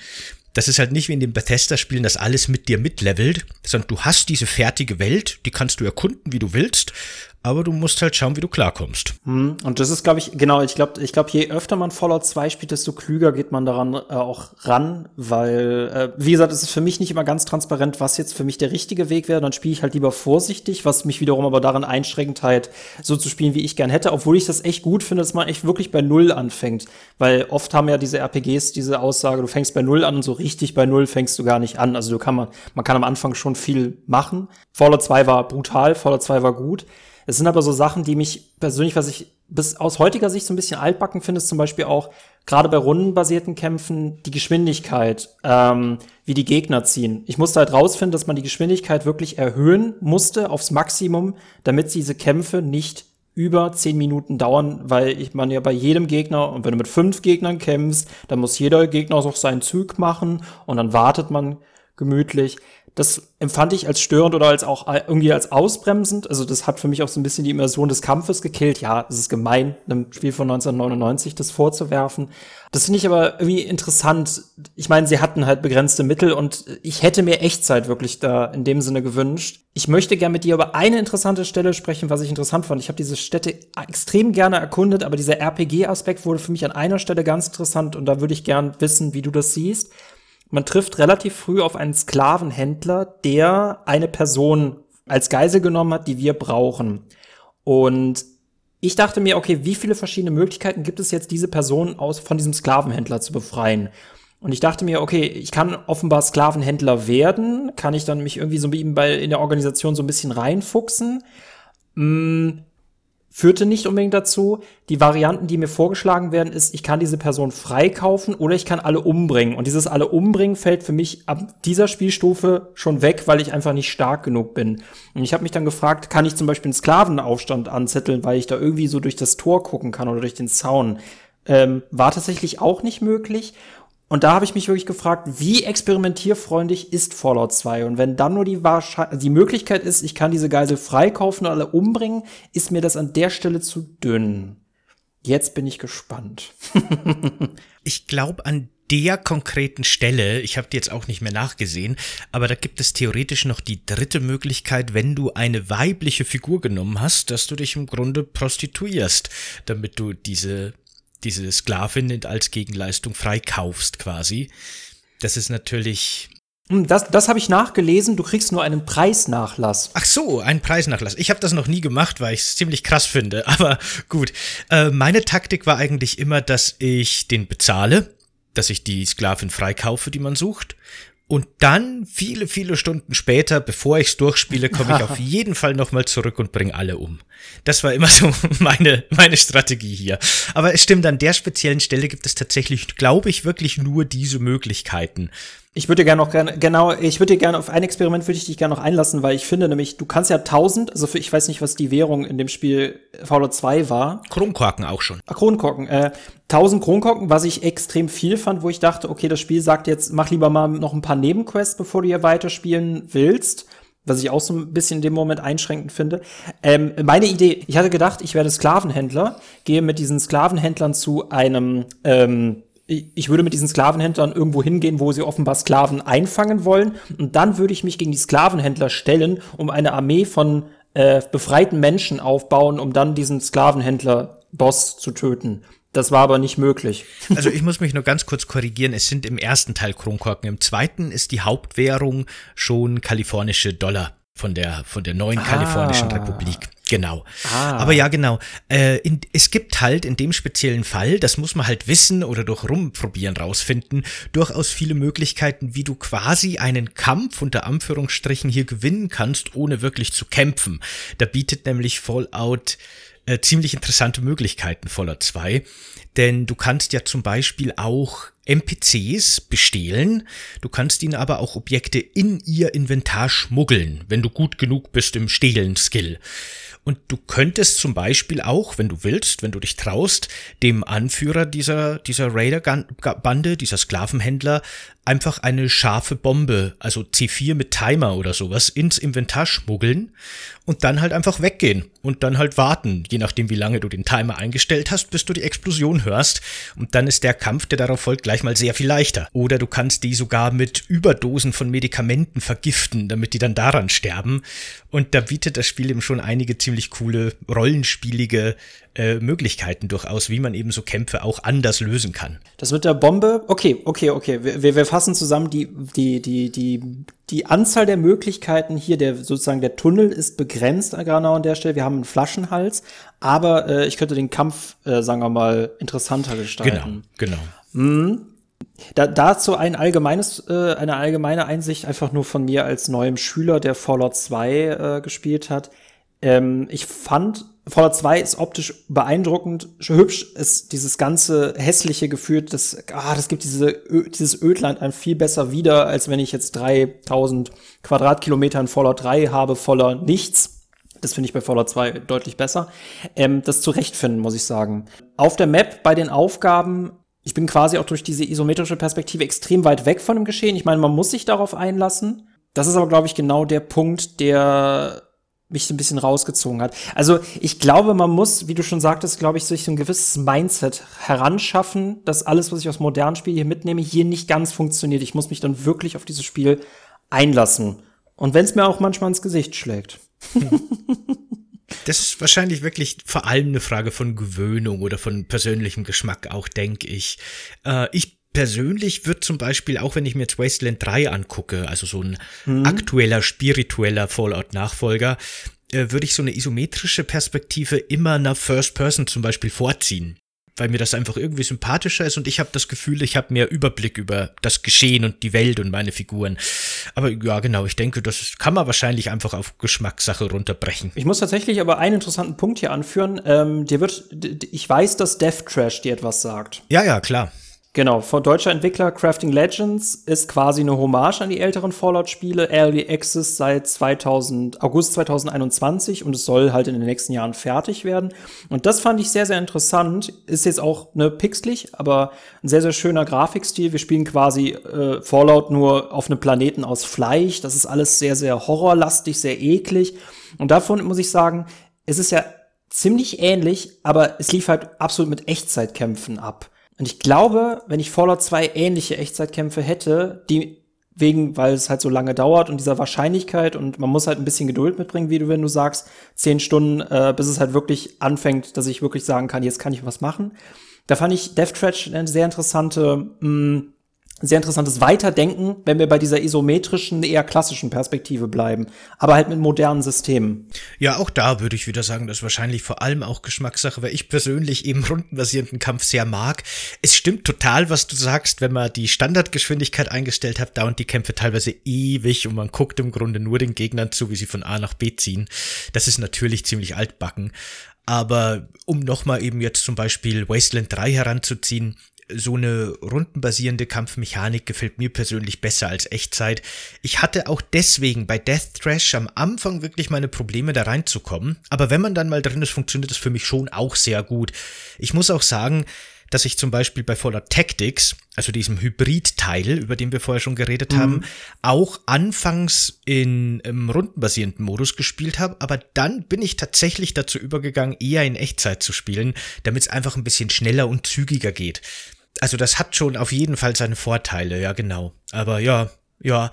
Speaker 1: Das ist halt nicht wie in den Bethesda-Spielen, dass alles mit dir mitlevelt, sondern du hast diese fertige Welt, die kannst du erkunden, wie du willst, aber du musst halt schauen, wie du klarkommst.
Speaker 2: Hm, und das ist, glaube ich, genau, ich glaube, ich glaube, je öfter man Fallout 2 spielt, desto klüger geht man daran äh, auch ran, weil, äh, wie gesagt, es ist für mich nicht immer ganz transparent, was jetzt für mich der richtige Weg wäre. Dann spiele ich halt lieber vorsichtig, was mich wiederum aber daran einschränkt, halt so zu spielen, wie ich gern hätte, obwohl ich das echt gut finde, dass man echt wirklich bei Null anfängt. Weil oft haben ja diese RPGs diese Aussage, du fängst bei Null an und so richtig bei Null fängst du gar nicht an. Also du kann man, man kann am Anfang schon viel machen. Fallout 2 war brutal, Fallout 2 war gut. Es sind aber so Sachen, die mich persönlich, was ich bis aus heutiger Sicht so ein bisschen altbacken finde, ist zum Beispiel auch gerade bei rundenbasierten Kämpfen die Geschwindigkeit, ähm, wie die Gegner ziehen. Ich musste halt rausfinden, dass man die Geschwindigkeit wirklich erhöhen musste aufs Maximum, damit diese Kämpfe nicht über zehn Minuten dauern, weil ich man ja bei jedem Gegner, und wenn du mit fünf Gegnern kämpfst, dann muss jeder Gegner auch seinen Zug machen und dann wartet man gemütlich das empfand ich als störend oder als auch irgendwie als ausbremsend. Also das hat für mich auch so ein bisschen die Immersion des Kampfes gekillt. Ja, es ist gemein, einem Spiel von 1999 das vorzuwerfen. Das finde ich aber irgendwie interessant. Ich meine, sie hatten halt begrenzte Mittel und ich hätte mir Echtzeit wirklich da in dem Sinne gewünscht. Ich möchte gerne mit dir über eine interessante Stelle sprechen, was ich interessant fand. Ich habe diese Städte extrem gerne erkundet, aber dieser RPG-Aspekt wurde für mich an einer Stelle ganz interessant und da würde ich gern wissen, wie du das siehst. Man trifft relativ früh auf einen Sklavenhändler, der eine Person als Geisel genommen hat, die wir brauchen. Und ich dachte mir, okay, wie viele verschiedene Möglichkeiten gibt es jetzt, diese Person aus, von diesem Sklavenhändler zu befreien? Und ich dachte mir, okay, ich kann offenbar Sklavenhändler werden, kann ich dann mich irgendwie so bei, in der Organisation so ein bisschen reinfuchsen. Hm, führte nicht unbedingt dazu. Die Varianten, die mir vorgeschlagen werden, ist, ich kann diese Person freikaufen oder ich kann alle umbringen. Und dieses alle umbringen fällt für mich ab dieser Spielstufe schon weg, weil ich einfach nicht stark genug bin. Und ich habe mich dann gefragt, kann ich zum Beispiel einen Sklavenaufstand anzetteln, weil ich da irgendwie so durch das Tor gucken kann oder durch den Zaun. Ähm, war tatsächlich auch nicht möglich. Und da habe ich mich wirklich gefragt, wie experimentierfreundlich ist Fallout 2? Und wenn dann nur die, die Möglichkeit ist, ich kann diese Geisel freikaufen und alle umbringen, ist mir das an der Stelle zu dünn. Jetzt bin ich gespannt.
Speaker 1: ich glaube, an der konkreten Stelle, ich habe die jetzt auch nicht mehr nachgesehen, aber da gibt es theoretisch noch die dritte Möglichkeit, wenn du eine weibliche Figur genommen hast, dass du dich im Grunde prostituierst, damit du diese diese Sklavin als Gegenleistung freikaufst quasi. Das ist natürlich.
Speaker 2: Hm, das, das habe ich nachgelesen. Du kriegst nur einen Preisnachlass.
Speaker 1: Ach so, einen Preisnachlass. Ich habe das noch nie gemacht, weil ich es ziemlich krass finde. Aber gut. Äh, meine Taktik war eigentlich immer, dass ich den bezahle, dass ich die Sklavin freikaufe, die man sucht. Und dann, viele, viele Stunden später, bevor ich's durchspiele, komme ich auf jeden Fall nochmal zurück und bringe alle um. Das war immer so meine, meine Strategie hier. Aber es stimmt, an der speziellen Stelle gibt es tatsächlich, glaube ich, wirklich nur diese Möglichkeiten.
Speaker 2: Ich würde gerne noch gerne, genau, ich würde dir gerne auf ein Experiment würde ich dich gerne noch einlassen, weil ich finde nämlich, du kannst ja 1000, also für, ich weiß nicht, was die Währung in dem Spiel Fallout 2 war.
Speaker 1: Kronkorken auch schon.
Speaker 2: Ah, Kronkorken, äh, 1000 Kronkorken, was ich extrem viel fand, wo ich dachte, okay, das Spiel sagt jetzt, mach lieber mal noch ein paar Nebenquests, bevor du hier weiterspielen willst was ich auch so ein bisschen in dem Moment einschränkend finde. Ähm, meine Idee, ich hatte gedacht, ich werde Sklavenhändler, gehe mit diesen Sklavenhändlern zu einem ähm, ich würde mit diesen Sklavenhändlern irgendwo hingehen, wo sie offenbar Sklaven einfangen wollen. Und dann würde ich mich gegen die Sklavenhändler stellen, um eine Armee von äh, befreiten Menschen aufbauen, um dann diesen Sklavenhändler-Boss zu töten. Das war aber nicht möglich.
Speaker 1: Also ich muss mich nur ganz kurz korrigieren. Es sind im ersten Teil Kronkorken. Im zweiten ist die Hauptwährung schon kalifornische Dollar von der, von der neuen ah. kalifornischen Republik. Genau. Ah. Aber ja, genau. Äh, in, es gibt halt in dem speziellen Fall, das muss man halt wissen oder durch Rumprobieren rausfinden, durchaus viele Möglichkeiten, wie du quasi einen Kampf unter Anführungsstrichen hier gewinnen kannst, ohne wirklich zu kämpfen. Da bietet nämlich Fallout äh, ziemlich interessante Möglichkeiten, Fallout 2. Denn du kannst ja zum Beispiel auch NPCs bestehlen, du kannst ihnen aber auch Objekte in ihr Inventar schmuggeln, wenn du gut genug bist im Stehlen-Skill. Und du könntest zum Beispiel auch, wenn du willst, wenn du dich traust, dem Anführer dieser, dieser Raider-Bande, dieser Sklavenhändler, einfach eine scharfe Bombe, also C4 mit Timer oder sowas, ins Inventar schmuggeln und dann halt einfach weggehen und dann halt warten, je nachdem wie lange du den Timer eingestellt hast, bis du die Explosion hörst. Und dann ist der Kampf, der darauf folgt, gleich mal sehr viel leichter. Oder du kannst die sogar mit Überdosen von Medikamenten vergiften, damit die dann daran sterben. Und da bietet das Spiel eben schon einige ziemlich coole rollenspielige äh, Möglichkeiten durchaus, wie man eben so Kämpfe auch anders lösen kann.
Speaker 2: Das mit der Bombe, okay, okay, okay. Wir, wir fassen zusammen die, die, die, die, die Anzahl der Möglichkeiten hier, der sozusagen der Tunnel ist begrenzt genau an der Stelle. Wir haben einen Flaschenhals, aber äh, ich könnte den Kampf, äh, sagen wir mal, interessanter gestalten.
Speaker 1: Genau, genau.
Speaker 2: Mhm. Da, dazu ein allgemeines, äh, eine allgemeine Einsicht einfach nur von mir als neuem Schüler, der Fallout 2 äh, gespielt hat. Ähm, ich fand Fallout 2 ist optisch beeindruckend, hübsch, ist dieses ganze hässliche Gefühl, das, ah, das gibt diese, dieses Ödland einem viel besser wieder, als wenn ich jetzt 3000 Quadratkilometer in Fallout 3 habe, voller nichts. Das finde ich bei Fallout 2 deutlich besser. Ähm, das zurechtfinden, muss ich sagen. Auf der Map bei den Aufgaben, ich bin quasi auch durch diese isometrische Perspektive extrem weit weg von dem Geschehen. Ich meine, man muss sich darauf einlassen. Das ist aber, glaube ich, genau der Punkt, der mich so ein bisschen rausgezogen hat. Also ich glaube, man muss, wie du schon sagtest, glaube ich, sich so ein gewisses Mindset heranschaffen, dass alles, was ich aus modernen Spielen hier mitnehme, hier nicht ganz funktioniert. Ich muss mich dann wirklich auf dieses Spiel einlassen. Und wenn es mir auch manchmal ins Gesicht schlägt.
Speaker 1: Das ist wahrscheinlich wirklich vor allem eine Frage von Gewöhnung oder von persönlichem Geschmack auch, denke ich. Äh, ich persönlich wird zum Beispiel, auch wenn ich mir jetzt Wasteland 3 angucke, also so ein mhm. aktueller, spiritueller Fallout-Nachfolger, äh, würde ich so eine isometrische Perspektive immer nach First Person zum Beispiel vorziehen weil mir das einfach irgendwie sympathischer ist und ich habe das Gefühl, ich habe mehr Überblick über das Geschehen und die Welt und meine Figuren. Aber ja, genau, ich denke, das kann man wahrscheinlich einfach auf Geschmackssache runterbrechen.
Speaker 2: Ich muss tatsächlich aber einen interessanten Punkt hier anführen. Ähm, dir wird, ich weiß, dass Death Trash dir etwas sagt.
Speaker 1: Ja, ja, klar.
Speaker 2: Genau, von deutscher Entwickler Crafting Legends ist quasi eine Hommage an die älteren Fallout-Spiele. Early Access seit 2000, August 2021 und es soll halt in den nächsten Jahren fertig werden. Und das fand ich sehr, sehr interessant. Ist jetzt auch ne pixelig, aber ein sehr, sehr schöner Grafikstil. Wir spielen quasi äh, Fallout nur auf einem Planeten aus Fleisch. Das ist alles sehr, sehr horrorlastig, sehr eklig. Und davon muss ich sagen, es ist ja ziemlich ähnlich, aber es lief halt absolut mit Echtzeitkämpfen ab. Und ich glaube, wenn ich Fallout 2 ähnliche Echtzeitkämpfe hätte, die wegen, weil es halt so lange dauert und dieser Wahrscheinlichkeit und man muss halt ein bisschen Geduld mitbringen, wie du, wenn du sagst, zehn Stunden, äh, bis es halt wirklich anfängt, dass ich wirklich sagen kann, jetzt kann ich was machen. Da fand ich Death Trash eine sehr interessante mh, mm, sehr interessantes Weiterdenken, wenn wir bei dieser isometrischen, eher klassischen Perspektive bleiben, aber halt mit modernen Systemen.
Speaker 1: Ja, auch da würde ich wieder sagen, das ist wahrscheinlich vor allem auch Geschmackssache, weil ich persönlich eben rundenbasierenden Kampf sehr mag. Es stimmt total, was du sagst, wenn man die Standardgeschwindigkeit eingestellt hat, dauern die Kämpfe teilweise ewig und man guckt im Grunde nur den Gegnern zu, wie sie von A nach B ziehen. Das ist natürlich ziemlich altbacken. Aber um nochmal eben jetzt zum Beispiel Wasteland 3 heranzuziehen, so eine rundenbasierende Kampfmechanik gefällt mir persönlich besser als Echtzeit. Ich hatte auch deswegen bei Death Trash am Anfang wirklich meine Probleme da reinzukommen, aber wenn man dann mal drin ist, funktioniert das für mich schon auch sehr gut. Ich muss auch sagen, dass ich zum Beispiel bei Fallout Tactics, also diesem Hybrid-Teil, über den wir vorher schon geredet mhm. haben, auch anfangs in im rundenbasierenden Modus gespielt habe, aber dann bin ich tatsächlich dazu übergegangen, eher in Echtzeit zu spielen, damit es einfach ein bisschen schneller und zügiger geht also das hat schon auf jeden Fall seine Vorteile, ja genau. Aber ja, ja,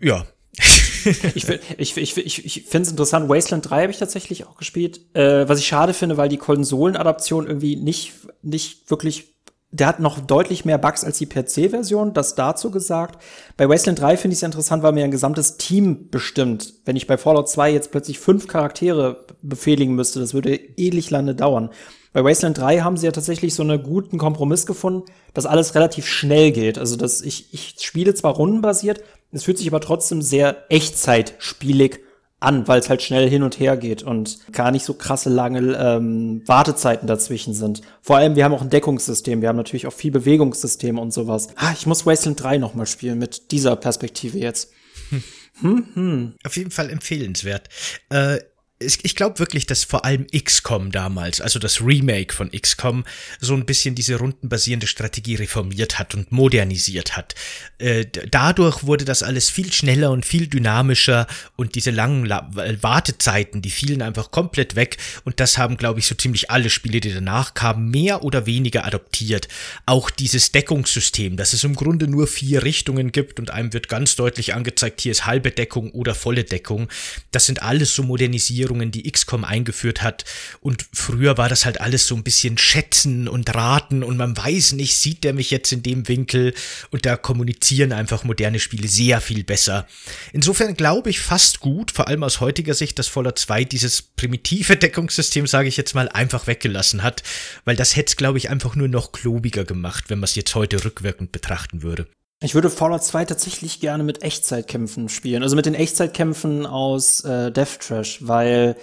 Speaker 1: ja.
Speaker 2: ich ich, ich, ich, ich finde es interessant. Wasteland 3 habe ich tatsächlich auch gespielt. Äh, was ich schade finde, weil die Konsolenadaption irgendwie nicht, nicht wirklich der hat noch deutlich mehr Bugs als die PC-Version, das dazu gesagt. Bei Wasteland 3 finde ich es interessant, weil mir ein gesamtes Team bestimmt. Wenn ich bei Fallout 2 jetzt plötzlich fünf Charaktere befehligen müsste, das würde ewig lange dauern. Bei Wasteland 3 haben sie ja tatsächlich so einen guten Kompromiss gefunden, dass alles relativ schnell geht. Also, dass ich, ich spiele zwar rundenbasiert, es fühlt sich aber trotzdem sehr echtzeitspielig an, weil es halt schnell hin und her geht und gar nicht so krasse lange ähm, Wartezeiten dazwischen sind. Vor allem, wir haben auch ein Deckungssystem, wir haben natürlich auch viel Bewegungssystem und sowas. Ah, ich muss Wasteland 3 noch mal spielen mit dieser Perspektive jetzt.
Speaker 1: Hm. Hm, hm. Auf jeden Fall empfehlenswert. Äh, ich glaube wirklich, dass vor allem XCOM damals, also das Remake von XCOM, so ein bisschen diese rundenbasierende Strategie reformiert hat und modernisiert hat. Äh, dadurch wurde das alles viel schneller und viel dynamischer und diese langen La Wartezeiten, die fielen einfach komplett weg und das haben, glaube ich, so ziemlich alle Spiele, die danach kamen, mehr oder weniger adoptiert. Auch dieses Deckungssystem, dass es im Grunde nur vier Richtungen gibt und einem wird ganz deutlich angezeigt, hier ist halbe Deckung oder volle Deckung. Das sind alles so Modernisierungen Steuerungen, die XCOM eingeführt hat. Und früher war das halt alles so ein bisschen schätzen und raten und man weiß nicht, sieht der mich jetzt in dem Winkel und da kommunizieren einfach moderne Spiele sehr viel besser. Insofern glaube ich fast gut, vor allem aus heutiger Sicht, dass Fallout 2 dieses primitive Deckungssystem, sage ich jetzt mal, einfach weggelassen hat, weil das hätte es, glaube ich, einfach nur noch klobiger gemacht, wenn man es jetzt heute rückwirkend betrachten würde.
Speaker 2: Ich würde Fallout 2 tatsächlich gerne mit Echtzeitkämpfen spielen. Also mit den Echtzeitkämpfen aus äh, Death Trash, weil,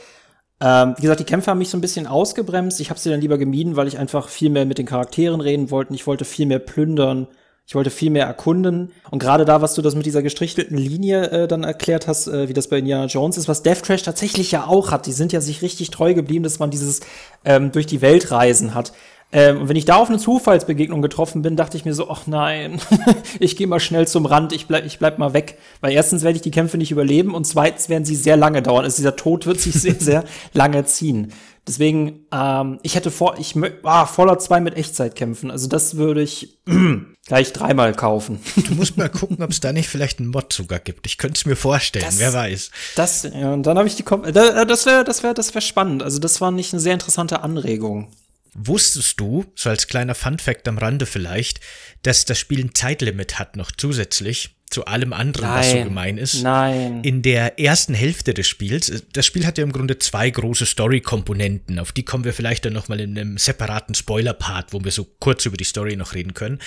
Speaker 2: ähm, wie gesagt, die Kämpfe haben mich so ein bisschen ausgebremst. Ich habe sie dann lieber gemieden, weil ich einfach viel mehr mit den Charakteren reden wollte. Ich wollte viel mehr plündern. Ich wollte viel mehr erkunden. Und gerade da, was du das mit dieser gestrichelten Linie äh, dann erklärt hast, äh, wie das bei Indiana Jones ist, was Death Trash tatsächlich ja auch hat. Die sind ja sich richtig treu geblieben, dass man dieses ähm, durch die Welt reisen hat. Ähm, und wenn ich da auf eine Zufallsbegegnung getroffen bin, dachte ich mir so, ach nein, ich gehe mal schnell zum Rand, ich bleib, ich bleib mal weg. Weil erstens werde ich die Kämpfe nicht überleben und zweitens werden sie sehr lange dauern. Also dieser Tod wird sich sehr, sehr lange ziehen. Deswegen, ähm, ich hätte vor, ich ah, Fallout 2 mit Echtzeitkämpfen. Also das würde ich gleich dreimal kaufen.
Speaker 1: Du musst mal gucken, ob es da nicht vielleicht einen Mod sogar gibt. Ich könnte es mir vorstellen, das, wer weiß.
Speaker 2: Das, ja, und dann habe ich die, das wäre, das wäre, das wäre spannend. Also das war nicht eine sehr interessante Anregung.
Speaker 1: Wusstest du, so als kleiner Fun-Fact am Rande vielleicht, dass das Spiel ein Zeitlimit hat noch zusätzlich? zu allem anderen, Nein. was so gemein ist.
Speaker 2: Nein.
Speaker 1: In der ersten Hälfte des Spiels, das Spiel hat ja im Grunde zwei große Story-Komponenten, auf die kommen wir vielleicht dann nochmal in einem separaten Spoiler-Part, wo wir so kurz über die Story noch reden können.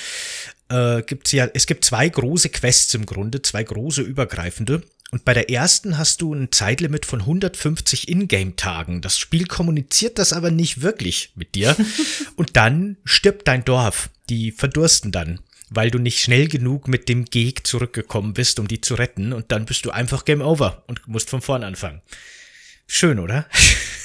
Speaker 1: Äh, gibt's ja, es gibt zwei große Quests im Grunde, zwei große übergreifende. Und bei der ersten hast du ein Zeitlimit von 150 Ingame-Tagen. Das Spiel kommuniziert das aber nicht wirklich mit dir. und dann stirbt dein Dorf. Die verdursten dann, weil du nicht schnell genug mit dem Geg zurückgekommen bist, um die zu retten. Und dann bist du einfach Game Over und musst von vorn anfangen. Schön, oder?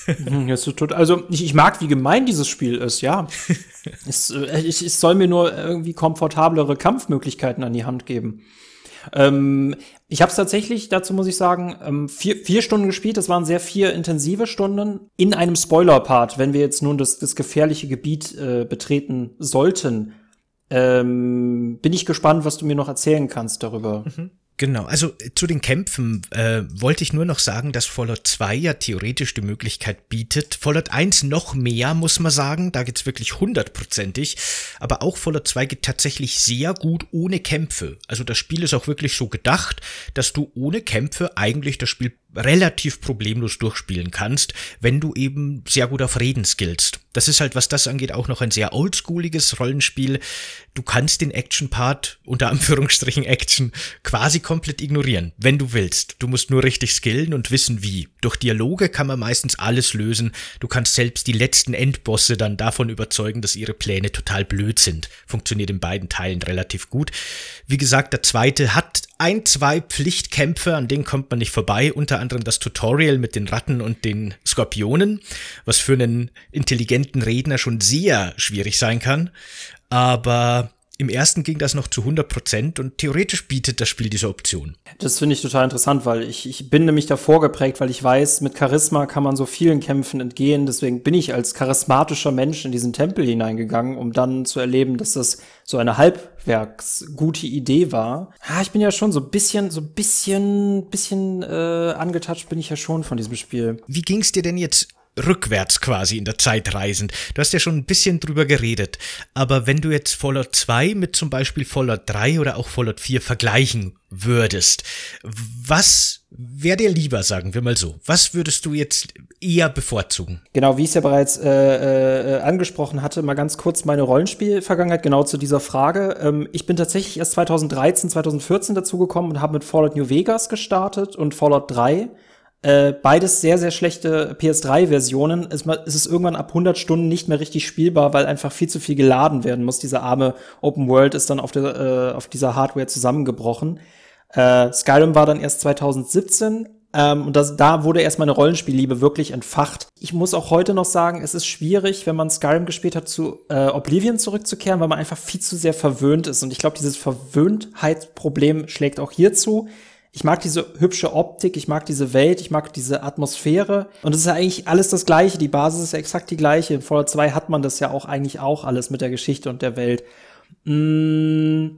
Speaker 2: Mhm, also ich, ich mag, wie gemein dieses Spiel ist, ja. es, äh, es, es soll mir nur irgendwie komfortablere Kampfmöglichkeiten an die Hand geben. Ähm, ich habe es tatsächlich, dazu muss ich sagen, ähm, vier, vier Stunden gespielt. Das waren sehr vier intensive Stunden in einem Spoiler-Part, wenn wir jetzt nun das, das gefährliche Gebiet äh, betreten sollten. Ähm, bin ich gespannt, was du mir noch erzählen kannst darüber. Mhm.
Speaker 1: Genau, also äh, zu den Kämpfen äh, wollte ich nur noch sagen, dass Fallout 2 ja theoretisch die Möglichkeit bietet. Fallout 1 noch mehr, muss man sagen, da geht's wirklich hundertprozentig. Aber auch Fallout 2 geht tatsächlich sehr gut ohne Kämpfe. Also das Spiel ist auch wirklich so gedacht, dass du ohne Kämpfe eigentlich das Spiel relativ problemlos durchspielen kannst, wenn du eben sehr gut auf Reden skillst. Das ist halt, was das angeht, auch noch ein sehr oldschooliges Rollenspiel. Du kannst den Action-Part, unter Anführungsstrichen Action, quasi komplett ignorieren, wenn du willst. Du musst nur richtig skillen und wissen wie. Durch Dialoge kann man meistens alles lösen. Du kannst selbst die letzten Endbosse dann davon überzeugen, dass ihre Pläne total blöd sind. Funktioniert in beiden Teilen relativ gut. Wie gesagt, der zweite hat ein, zwei Pflichtkämpfe, an denen kommt man nicht vorbei, unter anderem das Tutorial mit den Ratten und den Skorpionen, was für einen intelligenten Redner schon sehr schwierig sein kann. Aber im ersten ging das noch zu 100 Prozent und theoretisch bietet das Spiel diese Option.
Speaker 2: Das finde ich total interessant, weil ich, ich bin nämlich davor geprägt, weil ich weiß, mit Charisma kann man so vielen Kämpfen entgehen. Deswegen bin ich als charismatischer Mensch in diesen Tempel hineingegangen, um dann zu erleben, dass das so eine halbwerks gute Idee war. Ah, ich bin ja schon so ein bisschen, so ein bisschen, bisschen äh, angetatscht bin ich ja schon von diesem Spiel.
Speaker 1: Wie ging's dir denn jetzt rückwärts quasi in der Zeit reisen. Du hast ja schon ein bisschen drüber geredet. Aber wenn du jetzt Fallout 2 mit zum Beispiel Fallout 3 oder auch Fallout 4 vergleichen würdest, was wäre dir lieber, sagen wir mal so? Was würdest du jetzt eher bevorzugen?
Speaker 2: Genau, wie ich es ja bereits äh, äh, angesprochen hatte, mal ganz kurz meine Rollenspiel-Vergangenheit genau zu dieser Frage. Ähm, ich bin tatsächlich erst 2013, 2014 dazugekommen und habe mit Fallout New Vegas gestartet und Fallout 3 äh, beides sehr, sehr schlechte PS3-Versionen. Es, es ist irgendwann ab 100 Stunden nicht mehr richtig spielbar, weil einfach viel zu viel geladen werden muss. Diese arme Open World ist dann auf, der, äh, auf dieser Hardware zusammengebrochen. Äh, Skyrim war dann erst 2017 ähm, und das, da wurde erst meine Rollenspielliebe wirklich entfacht. Ich muss auch heute noch sagen, es ist schwierig, wenn man Skyrim gespielt hat, zu äh, Oblivion zurückzukehren, weil man einfach viel zu sehr verwöhnt ist. Und ich glaube, dieses Verwöhntheitsproblem schlägt auch hierzu ich mag diese hübsche Optik, ich mag diese Welt, ich mag diese Atmosphäre. Und es ist eigentlich alles das Gleiche. Die Basis ist exakt die gleiche. In Fallout 2 hat man das ja auch eigentlich auch alles mit der Geschichte und der Welt. Mm.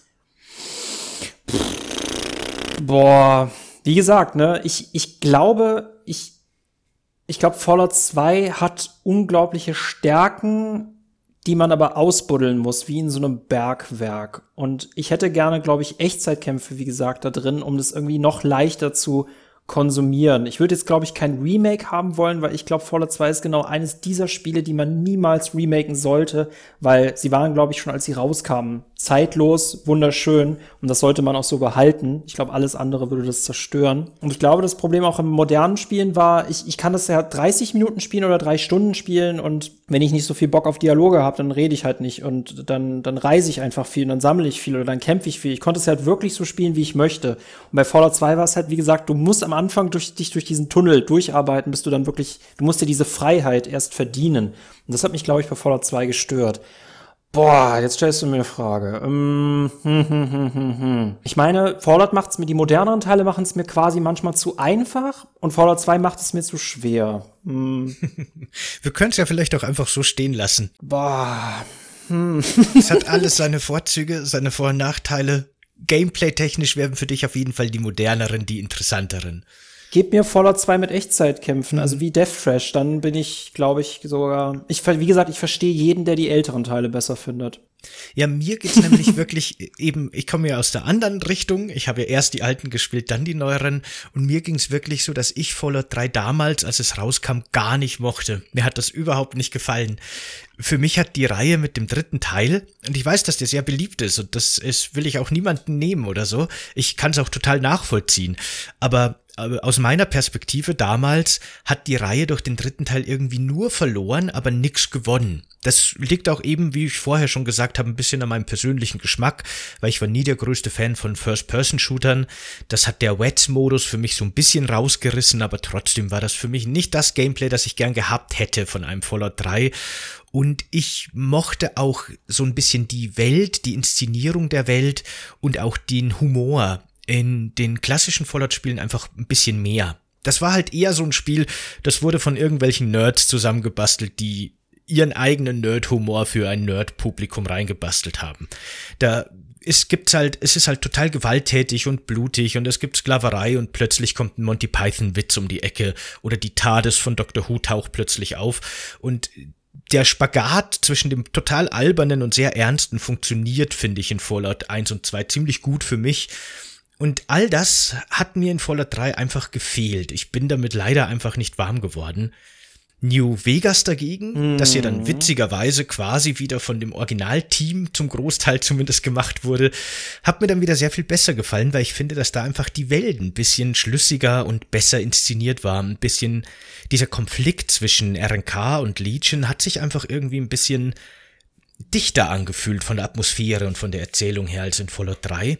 Speaker 2: Boah. Wie gesagt, ne, ich, ich glaube, ich, ich glaube, Fallout 2 hat unglaubliche Stärken die man aber ausbuddeln muss, wie in so einem Bergwerk. Und ich hätte gerne, glaube ich, Echtzeitkämpfe, wie gesagt, da drin, um das irgendwie noch leichter zu konsumieren. Ich würde jetzt, glaube ich, kein Remake haben wollen, weil ich glaube, Fallout 2 ist genau eines dieser Spiele, die man niemals remaken sollte, weil sie waren, glaube ich, schon als sie rauskamen, zeitlos, wunderschön und das sollte man auch so behalten. Ich glaube, alles andere würde das zerstören. Und ich glaube, das Problem auch im modernen Spielen war, ich, ich kann das ja 30 Minuten spielen oder drei Stunden spielen und wenn ich nicht so viel Bock auf Dialoge habe, dann rede ich halt nicht und dann, dann reise ich einfach viel und dann sammle ich viel oder dann kämpfe ich viel. Ich konnte es halt wirklich so spielen, wie ich möchte. Und bei Fallout 2 war es halt, wie gesagt, du musst am Anfang durch dich durch diesen Tunnel durcharbeiten, bis du dann wirklich, du musst dir diese Freiheit erst verdienen. Und das hat mich, glaube ich, bei Fallout 2 gestört. Boah, jetzt stellst du mir eine Frage. Ähm, hm, hm, hm, hm, hm. Ich meine, Fallout macht es mir, die moderneren Teile machen es mir quasi manchmal zu einfach und Fallout 2 macht es mir zu schwer. Hm.
Speaker 1: Wir können es ja vielleicht auch einfach so stehen lassen.
Speaker 2: Boah.
Speaker 1: Hm. Es hat alles seine Vorzüge, seine Vor- und Nachteile. Gameplay-technisch werden für dich auf jeden Fall die moderneren, die interessanteren.
Speaker 2: Gib mir Fallout 2 mit Echtzeitkämpfen, mhm. also wie Death Trash, dann bin ich, glaube ich, sogar. Ich, wie gesagt, ich verstehe jeden, der die älteren Teile besser findet.
Speaker 1: Ja, mir geht's nämlich wirklich eben, ich komme ja aus der anderen Richtung. Ich habe ja erst die alten gespielt, dann die neueren. Und mir ging's wirklich so, dass ich Fallout 3 damals, als es rauskam, gar nicht mochte. Mir hat das überhaupt nicht gefallen. Für mich hat die Reihe mit dem dritten Teil, und ich weiß, dass der sehr beliebt ist, und das ist, will ich auch niemanden nehmen oder so. Ich kann es auch total nachvollziehen. Aber aus meiner Perspektive damals hat die Reihe durch den dritten Teil irgendwie nur verloren, aber nix gewonnen. Das liegt auch eben, wie ich vorher schon gesagt habe, ein bisschen an meinem persönlichen Geschmack, weil ich war nie der größte Fan von First-Person-Shootern. Das hat der Wets-Modus für mich so ein bisschen rausgerissen, aber trotzdem war das für mich nicht das Gameplay, das ich gern gehabt hätte von einem Fallout 3. Und ich mochte auch so ein bisschen die Welt, die Inszenierung der Welt und auch den Humor in den klassischen Fallout-Spielen einfach ein bisschen mehr. Das war halt eher so ein Spiel, das wurde von irgendwelchen Nerds zusammengebastelt, die ihren eigenen Nerd-Humor für ein Nerd-Publikum reingebastelt haben. Da es gibt halt, es ist halt total gewalttätig und blutig und es gibt Sklaverei und plötzlich kommt ein Monty Python Witz um die Ecke oder die TARDIS von Dr. Who taucht plötzlich auf und der Spagat zwischen dem total albernen und sehr ernsten funktioniert, finde ich, in Fallout 1 und 2 ziemlich gut für mich. Und all das hat mir in Fallout 3 einfach gefehlt. Ich bin damit leider einfach nicht warm geworden. New Vegas dagegen, mm. das ja dann mhm. witzigerweise quasi wieder von dem Originalteam zum Großteil zumindest gemacht wurde, hat mir dann wieder sehr viel besser gefallen, weil ich finde, dass da einfach die Welt ein bisschen schlüssiger und besser inszeniert war. Ein bisschen dieser Konflikt zwischen RNK und Legion hat sich einfach irgendwie ein bisschen dichter angefühlt von der Atmosphäre und von der Erzählung her als in Fallout 3.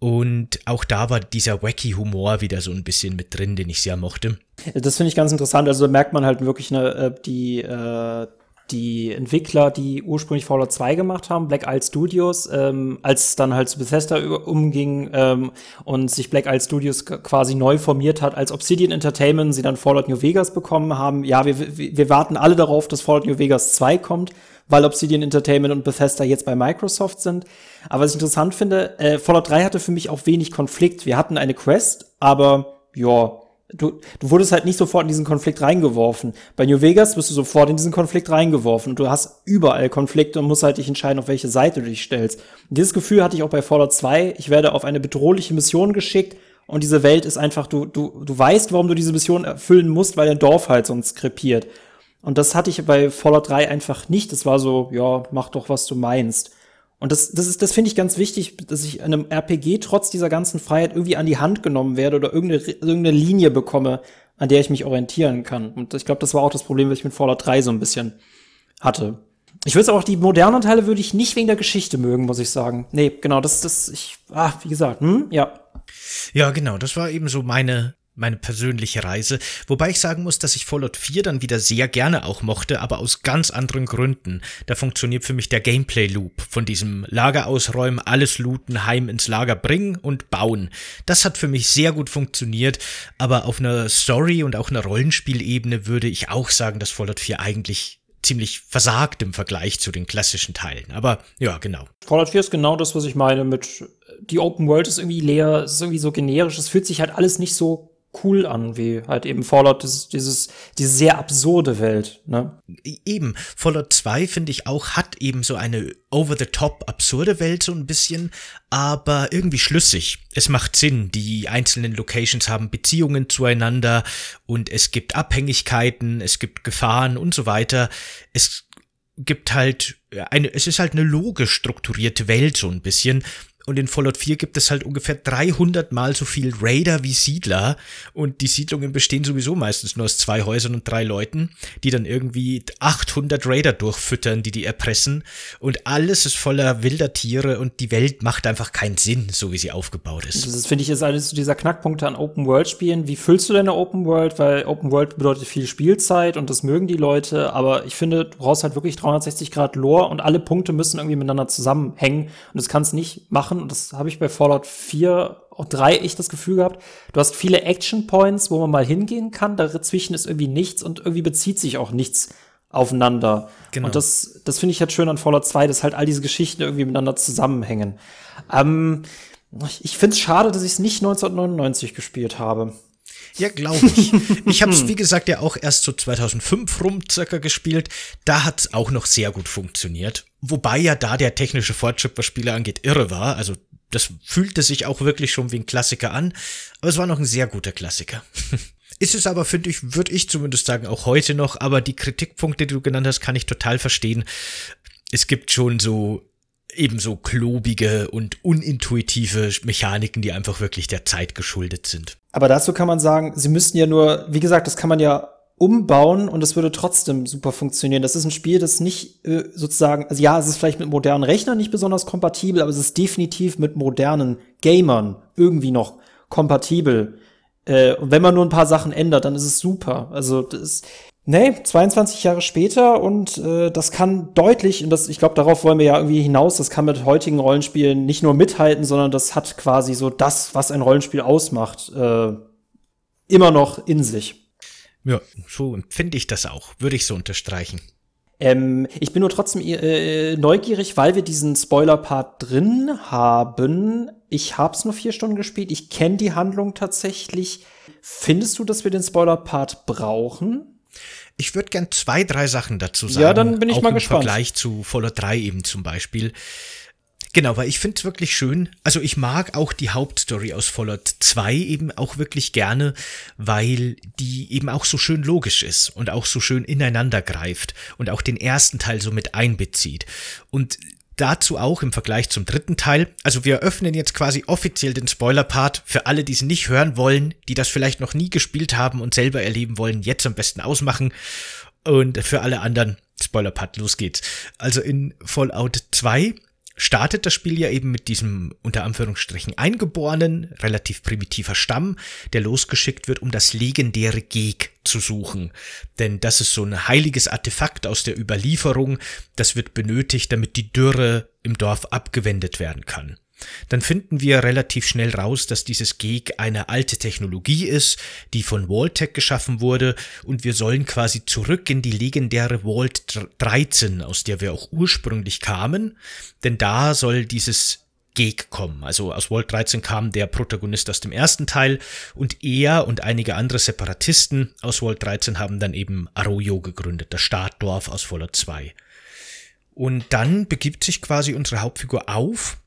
Speaker 1: Und auch da war dieser wacky Humor wieder so ein bisschen mit drin, den ich sehr mochte.
Speaker 2: Das finde ich ganz interessant. Also da merkt man halt wirklich eine, äh, die, äh, die Entwickler, die ursprünglich Fallout 2 gemacht haben, Black Isle Studios, ähm, als dann halt zu Bethesda umging ähm, und sich Black Isle Studios quasi neu formiert hat, als Obsidian Entertainment sie dann Fallout New Vegas bekommen haben. Ja, wir, wir warten alle darauf, dass Fallout New Vegas 2 kommt weil Obsidian Entertainment und Bethesda jetzt bei Microsoft sind. Aber was ich interessant finde, äh, Fallout 3 hatte für mich auch wenig Konflikt. Wir hatten eine Quest, aber ja, du, du wurdest halt nicht sofort in diesen Konflikt reingeworfen. Bei New Vegas wirst du sofort in diesen Konflikt reingeworfen. Und du hast überall Konflikte und musst halt dich entscheiden, auf welche Seite du dich stellst. Und dieses Gefühl hatte ich auch bei Fallout 2. Ich werde auf eine bedrohliche Mission geschickt und diese Welt ist einfach, du, du, du weißt, warum du diese Mission erfüllen musst, weil dein Dorf halt sonst krepiert. Und das hatte ich bei Fallout 3 einfach nicht. Das war so, ja, mach doch, was du meinst. Und das, das ist, das finde ich ganz wichtig, dass ich in einem RPG trotz dieser ganzen Freiheit irgendwie an die Hand genommen werde oder irgendeine, irgendeine Linie bekomme, an der ich mich orientieren kann. Und ich glaube, das war auch das Problem, was ich mit Fallout 3 so ein bisschen hatte. Ich würde auch die modernen Teile würde ich nicht wegen der Geschichte mögen, muss ich sagen. Nee, genau, das, das, ich, ah, wie gesagt, hm, ja.
Speaker 1: Ja, genau, das war eben so meine, meine persönliche Reise, wobei ich sagen muss, dass ich Fallout 4 dann wieder sehr gerne auch mochte, aber aus ganz anderen Gründen. Da funktioniert für mich der Gameplay Loop von diesem Lager ausräumen, alles looten, heim ins Lager bringen und bauen. Das hat für mich sehr gut funktioniert, aber auf einer Story und auch einer Rollenspielebene würde ich auch sagen, dass Fallout 4 eigentlich ziemlich versagt im Vergleich zu den klassischen Teilen. Aber ja, genau.
Speaker 2: Fallout 4 ist genau das, was ich meine mit die Open World ist irgendwie leer, ist irgendwie so generisch, es fühlt sich halt alles nicht so cool an, wie halt eben Fallout, dieses, dieses, diese sehr absurde Welt, ne?
Speaker 1: Eben, Fallout 2, finde ich auch, hat eben so eine over-the-top absurde Welt so ein bisschen, aber irgendwie schlüssig. Es macht Sinn, die einzelnen Locations haben Beziehungen zueinander und es gibt Abhängigkeiten, es gibt Gefahren und so weiter. Es gibt halt eine, es ist halt eine logisch strukturierte Welt so ein bisschen und in Fallout 4 gibt es halt ungefähr 300 mal so viel Raider wie Siedler. Und die Siedlungen bestehen sowieso meistens nur aus zwei Häusern und drei Leuten, die dann irgendwie 800 Raider durchfüttern, die die erpressen. Und alles ist voller wilder Tiere und die Welt macht einfach keinen Sinn, so wie sie aufgebaut ist.
Speaker 2: Das finde ich ist eines dieser Knackpunkte an Open World Spielen. Wie füllst du deine Open World? Weil Open World bedeutet viel Spielzeit und das mögen die Leute. Aber ich finde, du brauchst halt wirklich 360 Grad Lore und alle Punkte müssen irgendwie miteinander zusammenhängen. Und das kannst nicht machen machen, und das habe ich bei Fallout 4 und 3 echt das Gefühl gehabt, du hast viele Action Points, wo man mal hingehen kann, dazwischen ist irgendwie nichts und irgendwie bezieht sich auch nichts aufeinander. Genau. Und das, das finde ich halt schön an Fallout 2, dass halt all diese Geschichten irgendwie miteinander zusammenhängen. Ähm, ich finde es schade, dass ich es nicht 1999 gespielt habe.
Speaker 1: Ja, glaube ich. Ich habe es, wie gesagt, ja auch erst so 2005 rum circa gespielt. Da hat es auch noch sehr gut funktioniert. Wobei ja da der technische Fortschritt, was Spiele angeht, irre war. Also das fühlte sich auch wirklich schon wie ein Klassiker an. Aber es war noch ein sehr guter Klassiker. Ist es aber, finde ich, würde ich zumindest sagen, auch heute noch. Aber die Kritikpunkte, die du genannt hast, kann ich total verstehen. Es gibt schon so ebenso klobige und unintuitive Mechaniken, die einfach wirklich der Zeit geschuldet sind.
Speaker 2: Aber dazu kann man sagen, sie müssten ja nur, wie gesagt, das kann man ja umbauen und es würde trotzdem super funktionieren. Das ist ein Spiel, das nicht äh, sozusagen, also ja, es ist vielleicht mit modernen Rechnern nicht besonders kompatibel, aber es ist definitiv mit modernen Gamern irgendwie noch kompatibel. Äh, und wenn man nur ein paar Sachen ändert, dann ist es super. Also das ist, Nee, 22 Jahre später und äh, das kann deutlich, und das, ich glaube, darauf wollen wir ja irgendwie hinaus, das kann mit heutigen Rollenspielen nicht nur mithalten, sondern das hat quasi so das, was ein Rollenspiel ausmacht, äh, immer noch in sich.
Speaker 1: Ja, so empfinde ich das auch, würde ich so unterstreichen.
Speaker 2: Ähm, ich bin nur trotzdem äh, neugierig, weil wir diesen Spoiler-Part drin haben. Ich hab's nur vier Stunden gespielt, ich kenne die Handlung tatsächlich. Findest du, dass wir den Spoiler-Part brauchen?
Speaker 1: Ich würde gern zwei, drei Sachen dazu sagen.
Speaker 2: Ja, dann bin ich
Speaker 1: auch
Speaker 2: mal
Speaker 1: im
Speaker 2: gespannt.
Speaker 1: Vergleich zu Fallout 3 eben zum Beispiel. Genau, weil ich finde es wirklich schön. Also ich mag auch die Hauptstory aus Fallout 2 eben auch wirklich gerne, weil die eben auch so schön logisch ist und auch so schön ineinander greift und auch den ersten Teil so mit einbezieht. Und dazu auch im Vergleich zum dritten Teil. Also wir öffnen jetzt quasi offiziell den Spoiler-Part für alle, die es nicht hören wollen, die das vielleicht noch nie gespielt haben und selber erleben wollen, jetzt am besten ausmachen. Und für alle anderen, Spoiler-Part, los geht's. Also in Fallout 2 startet das Spiel ja eben mit diesem unter Anführungsstrichen eingeborenen, relativ primitiver Stamm, der losgeschickt wird, um das legendäre Geg zu suchen. Denn das ist so ein heiliges Artefakt aus der Überlieferung, das wird benötigt, damit die Dürre im Dorf abgewendet werden kann dann finden wir relativ schnell raus, dass dieses Geg eine alte Technologie ist, die von Vault-Tec geschaffen wurde und wir sollen quasi zurück in die legendäre Vault 13, aus der wir auch ursprünglich kamen, denn da soll dieses Geg kommen. Also aus Vault 13 kam der Protagonist aus dem ersten Teil und er und einige andere Separatisten aus Vault 13 haben dann eben Arroyo gegründet, das Startdorf aus Fallout 2. Und dann begibt sich quasi unsere Hauptfigur auf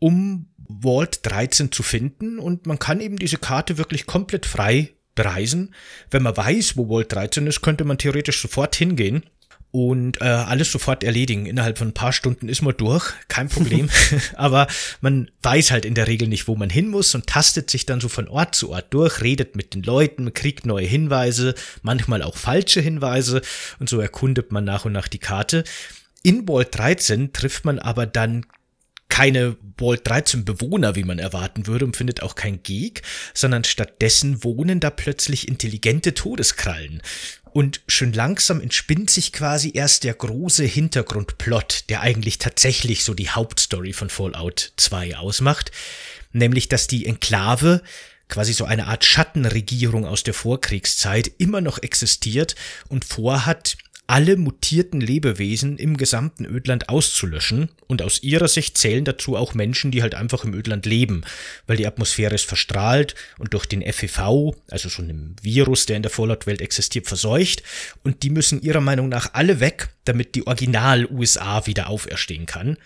Speaker 1: um Vault 13 zu finden und man kann eben diese Karte wirklich komplett frei bereisen. Wenn man weiß, wo Vault 13 ist, könnte man theoretisch sofort hingehen und äh, alles sofort erledigen. Innerhalb von ein paar Stunden ist man durch, kein Problem. Aber man weiß halt in der Regel nicht, wo man hin muss und tastet sich dann so von Ort zu Ort durch, redet mit den Leuten, kriegt neue Hinweise, manchmal auch falsche Hinweise und so erkundet man nach und nach die Karte. In Vault 13 trifft man aber dann keine Vault 13 Bewohner, wie man erwarten würde, und findet auch kein Geek, sondern stattdessen wohnen da plötzlich intelligente Todeskrallen. Und schön langsam entspinnt sich quasi erst der große Hintergrundplot, der eigentlich tatsächlich so die Hauptstory von Fallout 2 ausmacht, nämlich dass die Enklave quasi so eine Art Schattenregierung aus der Vorkriegszeit immer noch existiert und vorhat, alle mutierten Lebewesen im gesamten Ödland auszulöschen. Und aus ihrer Sicht zählen dazu auch Menschen, die halt einfach im Ödland leben, weil die Atmosphäre ist verstrahlt und durch den FEV, also so einem Virus, der in der Fallout-Welt existiert, verseucht. Und die müssen ihrer Meinung nach alle weg, damit die Original-USA wieder auferstehen kann.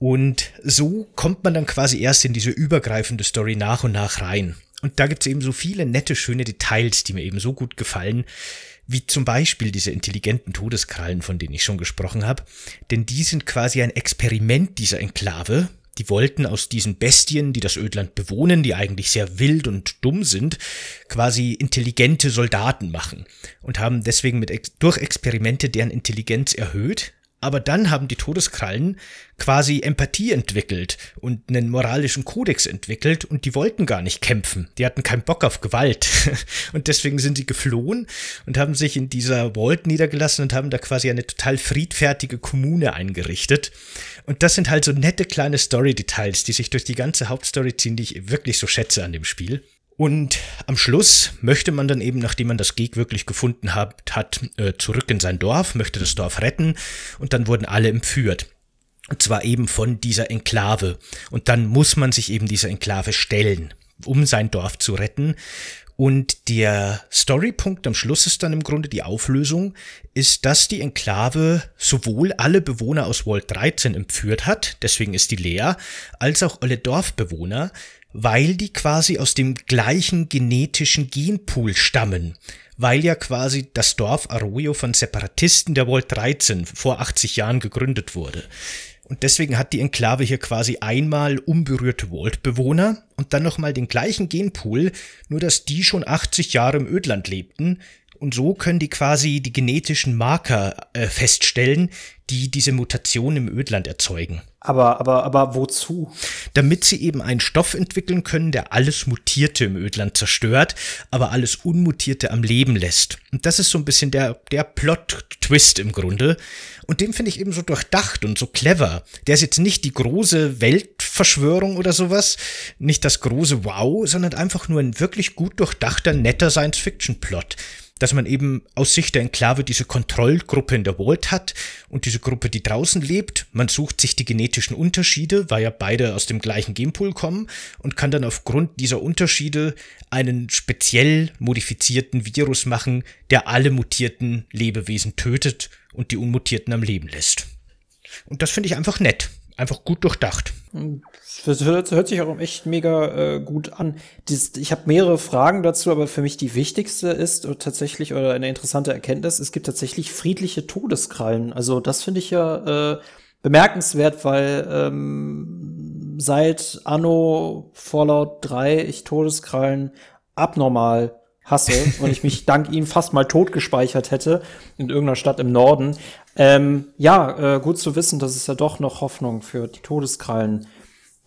Speaker 1: Und so kommt man dann quasi erst in diese übergreifende Story nach und nach rein. Und da gibt's eben so viele nette, schöne Details, die mir eben so gut gefallen, wie zum Beispiel diese intelligenten Todeskrallen, von denen ich schon gesprochen habe, denn die sind quasi ein Experiment dieser Enklave. Die wollten aus diesen Bestien, die das Ödland bewohnen, die eigentlich sehr wild und dumm sind, quasi intelligente Soldaten machen. Und haben deswegen mit, durch Experimente deren Intelligenz erhöht, aber dann haben die Todeskrallen quasi Empathie entwickelt und einen moralischen Kodex entwickelt und die wollten gar nicht kämpfen. Die hatten keinen Bock auf Gewalt. Und deswegen sind sie geflohen und haben sich in dieser Vault niedergelassen und haben da quasi eine total friedfertige Kommune eingerichtet. Und das sind halt so nette kleine Story-Details, die sich durch die ganze Hauptstory ziehen, die ich wirklich so schätze an dem Spiel. Und am Schluss möchte man dann eben, nachdem man das Geg wirklich gefunden hat, hat äh, zurück in sein Dorf, möchte das Dorf retten und dann wurden alle entführt. Und zwar eben von dieser Enklave. Und dann muss man sich eben dieser Enklave stellen. um sein Dorf zu retten. Und der Storypunkt am Schluss ist dann im Grunde die Auflösung, ist, dass die Enklave sowohl alle Bewohner aus Vault 13 entführt hat, deswegen ist die leer, als auch alle Dorfbewohner, weil die quasi aus dem gleichen genetischen Genpool stammen weil ja quasi das Dorf Arroyo von Separatisten der Volt 13 vor 80 Jahren gegründet wurde. Und deswegen hat die Enklave hier quasi einmal unberührte Vault-Bewohner und dann nochmal den gleichen Genpool, nur dass die schon 80 Jahre im Ödland lebten. Und so können die quasi die genetischen Marker äh, feststellen, die diese Mutation im Ödland erzeugen.
Speaker 2: Aber, aber, aber wozu?
Speaker 1: Damit sie eben einen Stoff entwickeln können, der alles Mutierte im Ödland zerstört, aber alles Unmutierte am Leben lässt. Und das ist so ein bisschen der, der Plot-Twist im Grunde. Und den finde ich eben so durchdacht und so clever. Der ist jetzt nicht die große Weltverschwörung oder sowas, nicht das große Wow, sondern einfach nur ein wirklich gut durchdachter, netter Science-Fiction-Plot dass man eben aus Sicht der Enklave diese Kontrollgruppe in der Vault hat und diese Gruppe, die draußen lebt. Man sucht sich die genetischen Unterschiede, weil ja beide aus dem gleichen Genpool kommen und kann dann aufgrund dieser Unterschiede einen speziell modifizierten Virus machen, der alle mutierten Lebewesen tötet und die unmutierten am Leben lässt. Und das finde ich einfach nett einfach gut durchdacht.
Speaker 2: Das hört, hört sich auch echt mega äh, gut an. Dies, ich habe mehrere Fragen dazu, aber für mich die wichtigste ist oder tatsächlich oder eine interessante Erkenntnis: Es gibt tatsächlich friedliche Todeskrallen. Also das finde ich ja äh, bemerkenswert, weil ähm, seit Anno Fallout 3 ich Todeskrallen abnormal hasse und ich mich dank ihm fast mal tot gespeichert hätte in irgendeiner Stadt im Norden. Ähm, ja, äh, gut zu wissen, dass es ja doch noch Hoffnung für die Todeskrallen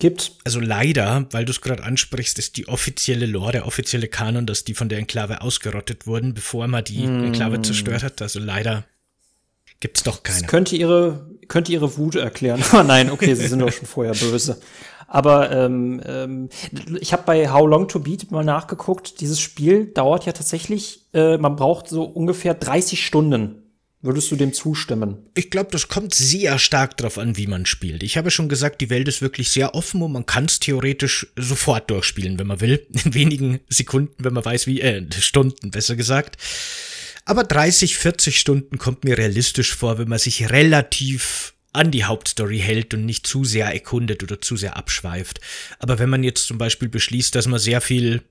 Speaker 2: gibt.
Speaker 1: Also leider, weil du es gerade ansprichst, ist die offizielle Lore, der offizielle Kanon, dass die von der Enklave ausgerottet wurden, bevor man die mm. Enklave zerstört hat. Also leider gibt's doch keine. Das
Speaker 2: könnte ihre, könnte ihre Wut erklären. Ah, nein, okay, sie sind doch schon vorher böse. Aber ähm, ähm, ich habe bei How Long to Beat mal nachgeguckt. Dieses Spiel dauert ja tatsächlich, äh, man braucht so ungefähr 30 Stunden. Würdest du dem zustimmen?
Speaker 1: Ich glaube, das kommt sehr stark darauf an, wie man spielt. Ich habe schon gesagt, die Welt ist wirklich sehr offen und man kann es theoretisch sofort durchspielen, wenn man will. In wenigen Sekunden, wenn man weiß, wie, äh, Stunden, besser gesagt. Aber 30, 40 Stunden kommt mir realistisch vor, wenn man sich relativ an die Hauptstory hält und nicht zu sehr erkundet oder zu sehr abschweift. Aber wenn man jetzt zum Beispiel beschließt, dass man sehr viel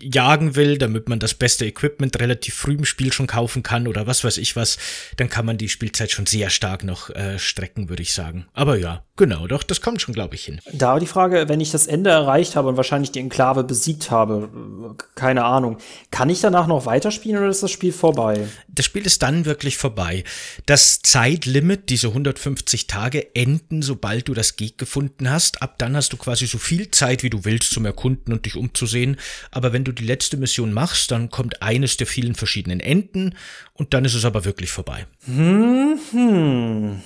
Speaker 1: jagen will, damit man das beste Equipment relativ früh im Spiel schon kaufen kann oder was weiß ich was, dann kann man die Spielzeit schon sehr stark noch äh, strecken, würde ich sagen. Aber ja, genau, doch, das kommt schon, glaube ich, hin.
Speaker 2: Da die Frage, wenn ich das Ende erreicht habe und wahrscheinlich die Enklave besiegt habe, keine Ahnung, kann ich danach noch weiterspielen oder ist das Spiel vorbei?
Speaker 1: Das Spiel ist dann wirklich vorbei. Das Zeitlimit, diese 150 Tage, enden, sobald du das Geg gefunden hast. Ab dann hast du quasi so viel Zeit, wie du willst, zum Erkunden und dich umzusehen. Aber wenn wenn du die letzte Mission machst, dann kommt eines der vielen verschiedenen Enden und dann ist es aber wirklich vorbei.
Speaker 2: Hm.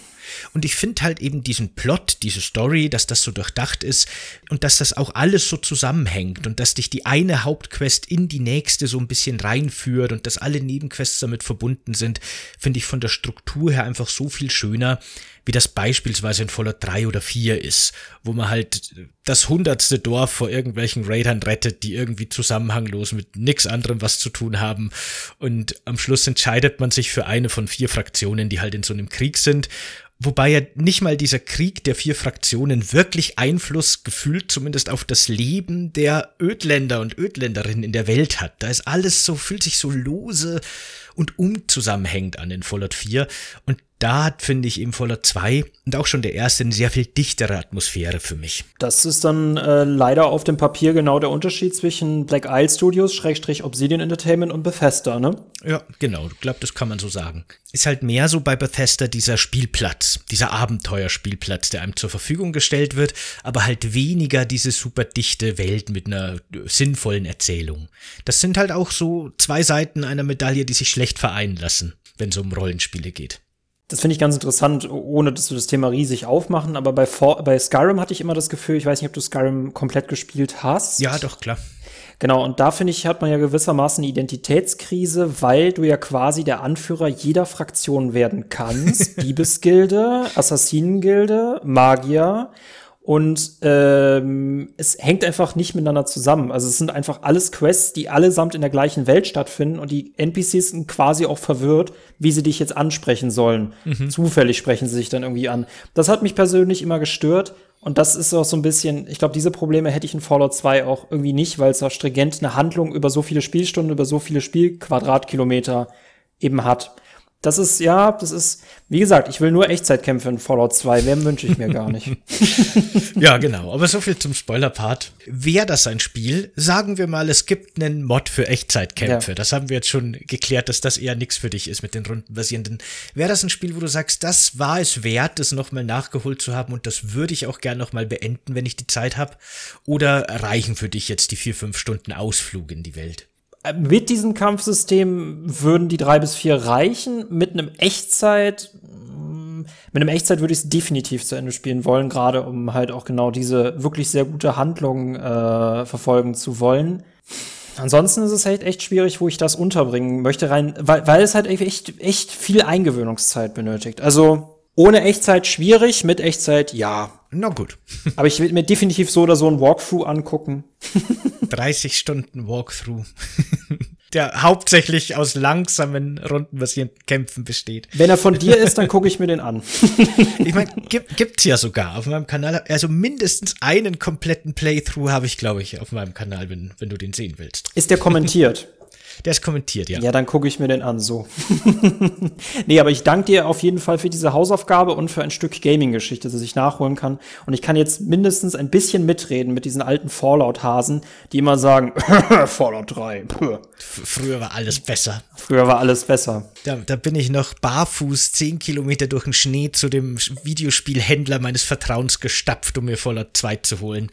Speaker 1: Und ich finde halt eben diesen Plot, diese Story, dass das so durchdacht ist und dass das auch alles so zusammenhängt und dass dich die eine Hauptquest in die nächste so ein bisschen reinführt und dass alle Nebenquests damit verbunden sind, finde ich von der Struktur her einfach so viel schöner, wie das beispielsweise in Fallout 3 oder 4 ist, wo man halt das hundertste Dorf vor irgendwelchen Raidern rettet, die irgendwie zusammenhanglos mit nix anderem was zu tun haben. Und am Schluss entscheidet man sich für eine von vier Fraktionen, die halt in so einem Krieg sind. Wobei ja nicht mal dieser Krieg der vier Fraktionen wirklich Einfluss gefühlt zumindest auf das Leben der Ödländer und Ödländerinnen in der Welt hat. Da ist alles so, fühlt sich so lose und unzusammenhängend an in Fallout 4. Und da hat, finde ich, eben Fallout 2 und auch schon der erste eine sehr viel dichtere Atmosphäre für mich.
Speaker 2: Das ist dann äh, leider auf dem Papier genau der Unterschied zwischen Black Isle Studios, Schrägstrich Obsidian Entertainment und Bethesda, ne?
Speaker 1: Ja, genau. Ich glaube, das kann man so sagen. Ist halt mehr so bei Bethesda dieser Spielplatz, dieser Abenteuerspielplatz, der einem zur Verfügung gestellt wird, aber halt weniger diese super dichte Welt mit einer sinnvollen Erzählung. Das sind halt auch so zwei Seiten einer Medaille, die sich schlecht vereinen lassen, wenn es um Rollenspiele geht.
Speaker 2: Das finde ich ganz interessant, ohne dass wir das Thema riesig aufmachen. Aber bei, For bei Skyrim hatte ich immer das Gefühl, ich weiß nicht, ob du Skyrim komplett gespielt hast.
Speaker 1: Ja, doch, klar.
Speaker 2: Genau, und da finde ich, hat man ja gewissermaßen eine Identitätskrise, weil du ja quasi der Anführer jeder Fraktion werden kannst. Diebesgilde, Assassinengilde, Magier und ähm, es hängt einfach nicht miteinander zusammen. Also es sind einfach alles Quests, die allesamt in der gleichen Welt stattfinden und die NPCs sind quasi auch verwirrt, wie sie dich jetzt ansprechen sollen. Mhm. Zufällig sprechen sie sich dann irgendwie an. Das hat mich persönlich immer gestört. Und das ist auch so ein bisschen, ich glaube, diese Probleme hätte ich in Fallout 2 auch irgendwie nicht, weil es auch stringent eine Handlung über so viele Spielstunden, über so viele Spielquadratkilometer eben hat das ist, ja, das ist, wie gesagt, ich will nur Echtzeitkämpfe in Fallout 2. Mehr wünsche ich mir gar nicht.
Speaker 1: ja, genau. Aber so viel zum Spoiler-Part. Wäre das ein Spiel? Sagen wir mal, es gibt einen Mod für Echtzeitkämpfe. Ja. Das haben wir jetzt schon geklärt, dass das eher nichts für dich ist mit den rundenbasierenden. Wäre das ein Spiel, wo du sagst, das war es wert, das nochmal nachgeholt zu haben und das würde ich auch gern nochmal beenden, wenn ich die Zeit habe? Oder reichen für dich jetzt die vier, fünf Stunden Ausflug in die Welt?
Speaker 2: Mit diesem Kampfsystem würden die drei bis vier reichen. Mit einem Echtzeit, mm, mit einem Echtzeit würde ich es definitiv zu Ende spielen wollen, gerade um halt auch genau diese wirklich sehr gute Handlung äh, verfolgen zu wollen. Ansonsten ist es halt echt schwierig, wo ich das unterbringen möchte, rein, weil, weil es halt echt, echt viel Eingewöhnungszeit benötigt. Also ohne Echtzeit schwierig, mit Echtzeit ja.
Speaker 1: Na gut.
Speaker 2: Aber ich will mir definitiv so oder so ein Walkthrough angucken.
Speaker 1: 30 Stunden Walkthrough. Der hauptsächlich aus langsamen rundenbasierten Kämpfen besteht.
Speaker 2: Wenn er von dir ist, dann gucke ich mir den an.
Speaker 1: ich meine, gibt, gibt's ja sogar auf meinem Kanal. Also mindestens einen kompletten Playthrough habe ich, glaube ich, auf meinem Kanal, wenn, wenn du den sehen willst.
Speaker 2: Ist der kommentiert?
Speaker 1: Der ist kommentiert, ja.
Speaker 2: Ja, dann gucke ich mir den an, so. nee, aber ich danke dir auf jeden Fall für diese Hausaufgabe und für ein Stück Gaming-Geschichte, das ich nachholen kann. Und ich kann jetzt mindestens ein bisschen mitreden mit diesen alten Fallout-Hasen, die immer sagen, Fallout 3.
Speaker 1: Früher war alles besser.
Speaker 2: Früher war alles besser.
Speaker 1: Da, da bin ich noch barfuß zehn Kilometer durch den Schnee zu dem Videospielhändler meines Vertrauens gestapft, um mir Fallout 2 zu holen.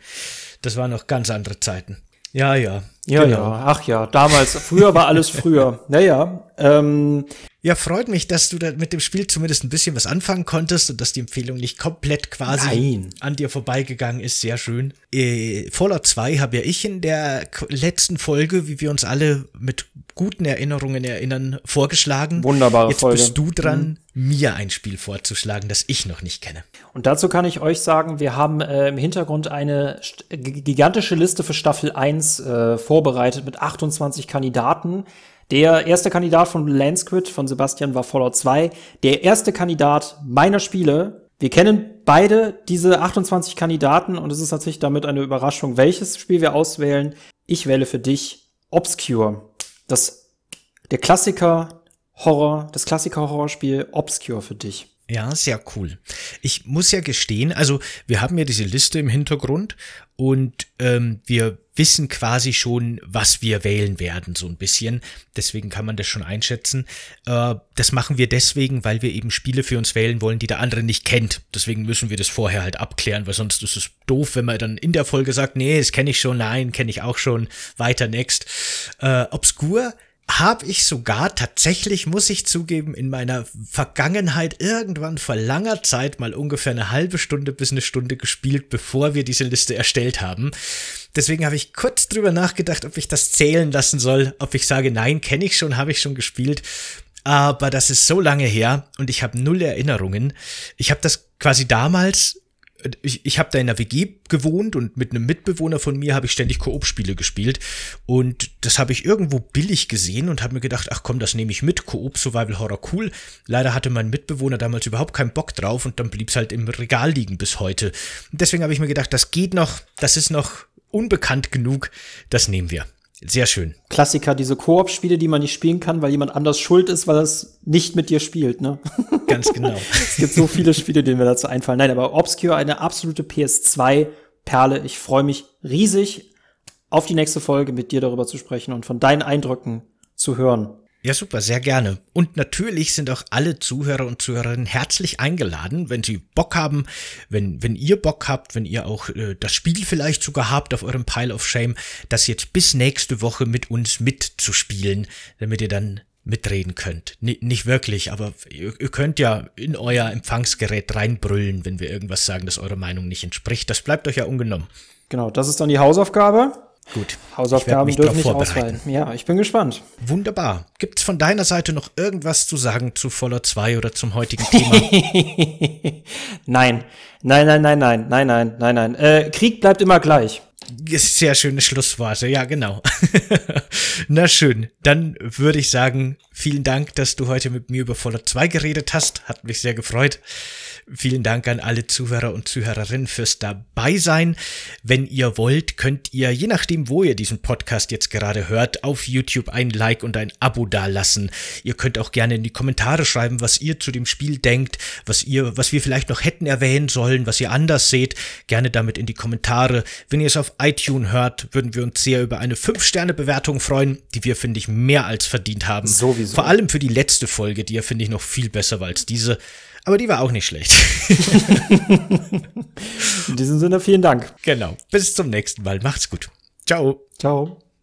Speaker 1: Das waren noch ganz andere Zeiten. Ja, ja.
Speaker 2: Ja, genau. ja, ach ja, damals, früher war alles früher. Naja, ähm,
Speaker 1: ja, freut mich, dass du da mit dem Spiel zumindest ein bisschen was anfangen konntest und dass die Empfehlung nicht komplett quasi Nein. an dir vorbeigegangen ist. Sehr schön. Äh, Fallout 2 habe ja ich in der letzten Folge, wie wir uns alle mit guten Erinnerungen erinnern, vorgeschlagen.
Speaker 2: Wunderbare
Speaker 1: Jetzt
Speaker 2: Folge.
Speaker 1: bist du dran, mhm. mir ein Spiel vorzuschlagen, das ich noch nicht kenne.
Speaker 2: Und dazu kann ich euch sagen, wir haben äh, im Hintergrund eine gigantische Liste für Staffel 1 äh, vorbereitet mit 28 Kandidaten. Der erste Kandidat von Landsquid von Sebastian war Fallout 2. Der erste Kandidat meiner Spiele. Wir kennen beide diese 28 Kandidaten und es ist tatsächlich damit eine Überraschung, welches Spiel wir auswählen. Ich wähle für dich Obscure. Das, der Klassiker Horror, das Klassiker Horrorspiel Obscure für dich.
Speaker 1: Ja, sehr cool. Ich muss ja gestehen, also wir haben ja diese Liste im Hintergrund und ähm, wir wissen quasi schon, was wir wählen werden, so ein bisschen. Deswegen kann man das schon einschätzen. Äh, das machen wir deswegen, weil wir eben Spiele für uns wählen wollen, die der andere nicht kennt. Deswegen müssen wir das vorher halt abklären, weil sonst ist es doof, wenn man dann in der Folge sagt, nee, das kenne ich schon, nein, kenne ich auch schon, weiter next. Äh, Obscure habe ich sogar tatsächlich, muss ich zugeben, in meiner Vergangenheit irgendwann vor langer Zeit mal ungefähr eine halbe Stunde bis eine Stunde gespielt, bevor wir diese Liste erstellt haben. Deswegen habe ich kurz drüber nachgedacht, ob ich das zählen lassen soll, ob ich sage, nein, kenne ich schon, habe ich schon gespielt. Aber das ist so lange her und ich habe null Erinnerungen. Ich habe das quasi damals ich, ich habe da in der WG gewohnt und mit einem Mitbewohner von mir habe ich ständig Koop-Spiele gespielt. Und das habe ich irgendwo billig gesehen und habe mir gedacht, ach komm, das nehme ich mit. Koop Survival Horror cool. Leider hatte mein Mitbewohner damals überhaupt keinen Bock drauf und dann blieb es halt im Regal liegen bis heute. Und deswegen habe ich mir gedacht, das geht noch, das ist noch unbekannt genug, das nehmen wir. Sehr schön.
Speaker 2: Klassiker, diese Koop-Spiele, die man nicht spielen kann, weil jemand anders schuld ist, weil es nicht mit dir spielt, ne?
Speaker 1: Ganz genau.
Speaker 2: es gibt so viele Spiele, denen mir dazu einfallen. Nein, aber Obscure, eine absolute PS2-Perle. Ich freue mich riesig auf die nächste Folge mit dir darüber zu sprechen und von deinen Eindrücken zu hören.
Speaker 1: Ja, super, sehr gerne. Und natürlich sind auch alle Zuhörer und Zuhörerinnen herzlich eingeladen, wenn sie Bock haben, wenn, wenn ihr Bock habt, wenn ihr auch äh, das Spiel vielleicht sogar habt auf eurem Pile of Shame, das jetzt bis nächste Woche mit uns mitzuspielen, damit ihr dann mitreden könnt. N nicht wirklich, aber ihr, ihr könnt ja in euer Empfangsgerät reinbrüllen, wenn wir irgendwas sagen, das eurer Meinung nicht entspricht. Das bleibt euch ja ungenommen.
Speaker 2: Genau, das ist dann die Hausaufgabe.
Speaker 1: Gut.
Speaker 2: Hausaufgaben dürfen nicht ausfallen. Ja, ich bin gespannt.
Speaker 1: Wunderbar. Gibt es von deiner Seite noch irgendwas zu sagen zu Fallout 2 oder zum heutigen Thema?
Speaker 2: nein. Nein, nein, nein, nein, nein, nein, nein, nein. Äh, Krieg bleibt immer gleich.
Speaker 1: Sehr schöne Schlussworte, ja, genau. Na schön, dann würde ich sagen, vielen Dank, dass du heute mit mir über Fallout 2 geredet hast. Hat mich sehr gefreut. Vielen Dank an alle Zuhörer und Zuhörerinnen fürs Dabeisein. Wenn ihr wollt, könnt ihr, je nachdem, wo ihr diesen Podcast jetzt gerade hört, auf YouTube ein Like und ein Abo dalassen. Ihr könnt auch gerne in die Kommentare schreiben, was ihr zu dem Spiel denkt, was ihr, was wir vielleicht noch hätten erwähnen sollen, was ihr anders seht. Gerne damit in die Kommentare. Wenn ihr es auf iTunes hört, würden wir uns sehr über eine 5-Sterne-Bewertung freuen, die wir, finde ich, mehr als verdient haben.
Speaker 2: Sowieso.
Speaker 1: Vor allem für die letzte Folge, die ja, finde ich, noch viel besser war als diese. Aber die war auch nicht schlecht.
Speaker 2: In diesem Sinne vielen Dank.
Speaker 1: Genau. Bis zum nächsten Mal. Macht's gut. Ciao.
Speaker 2: Ciao.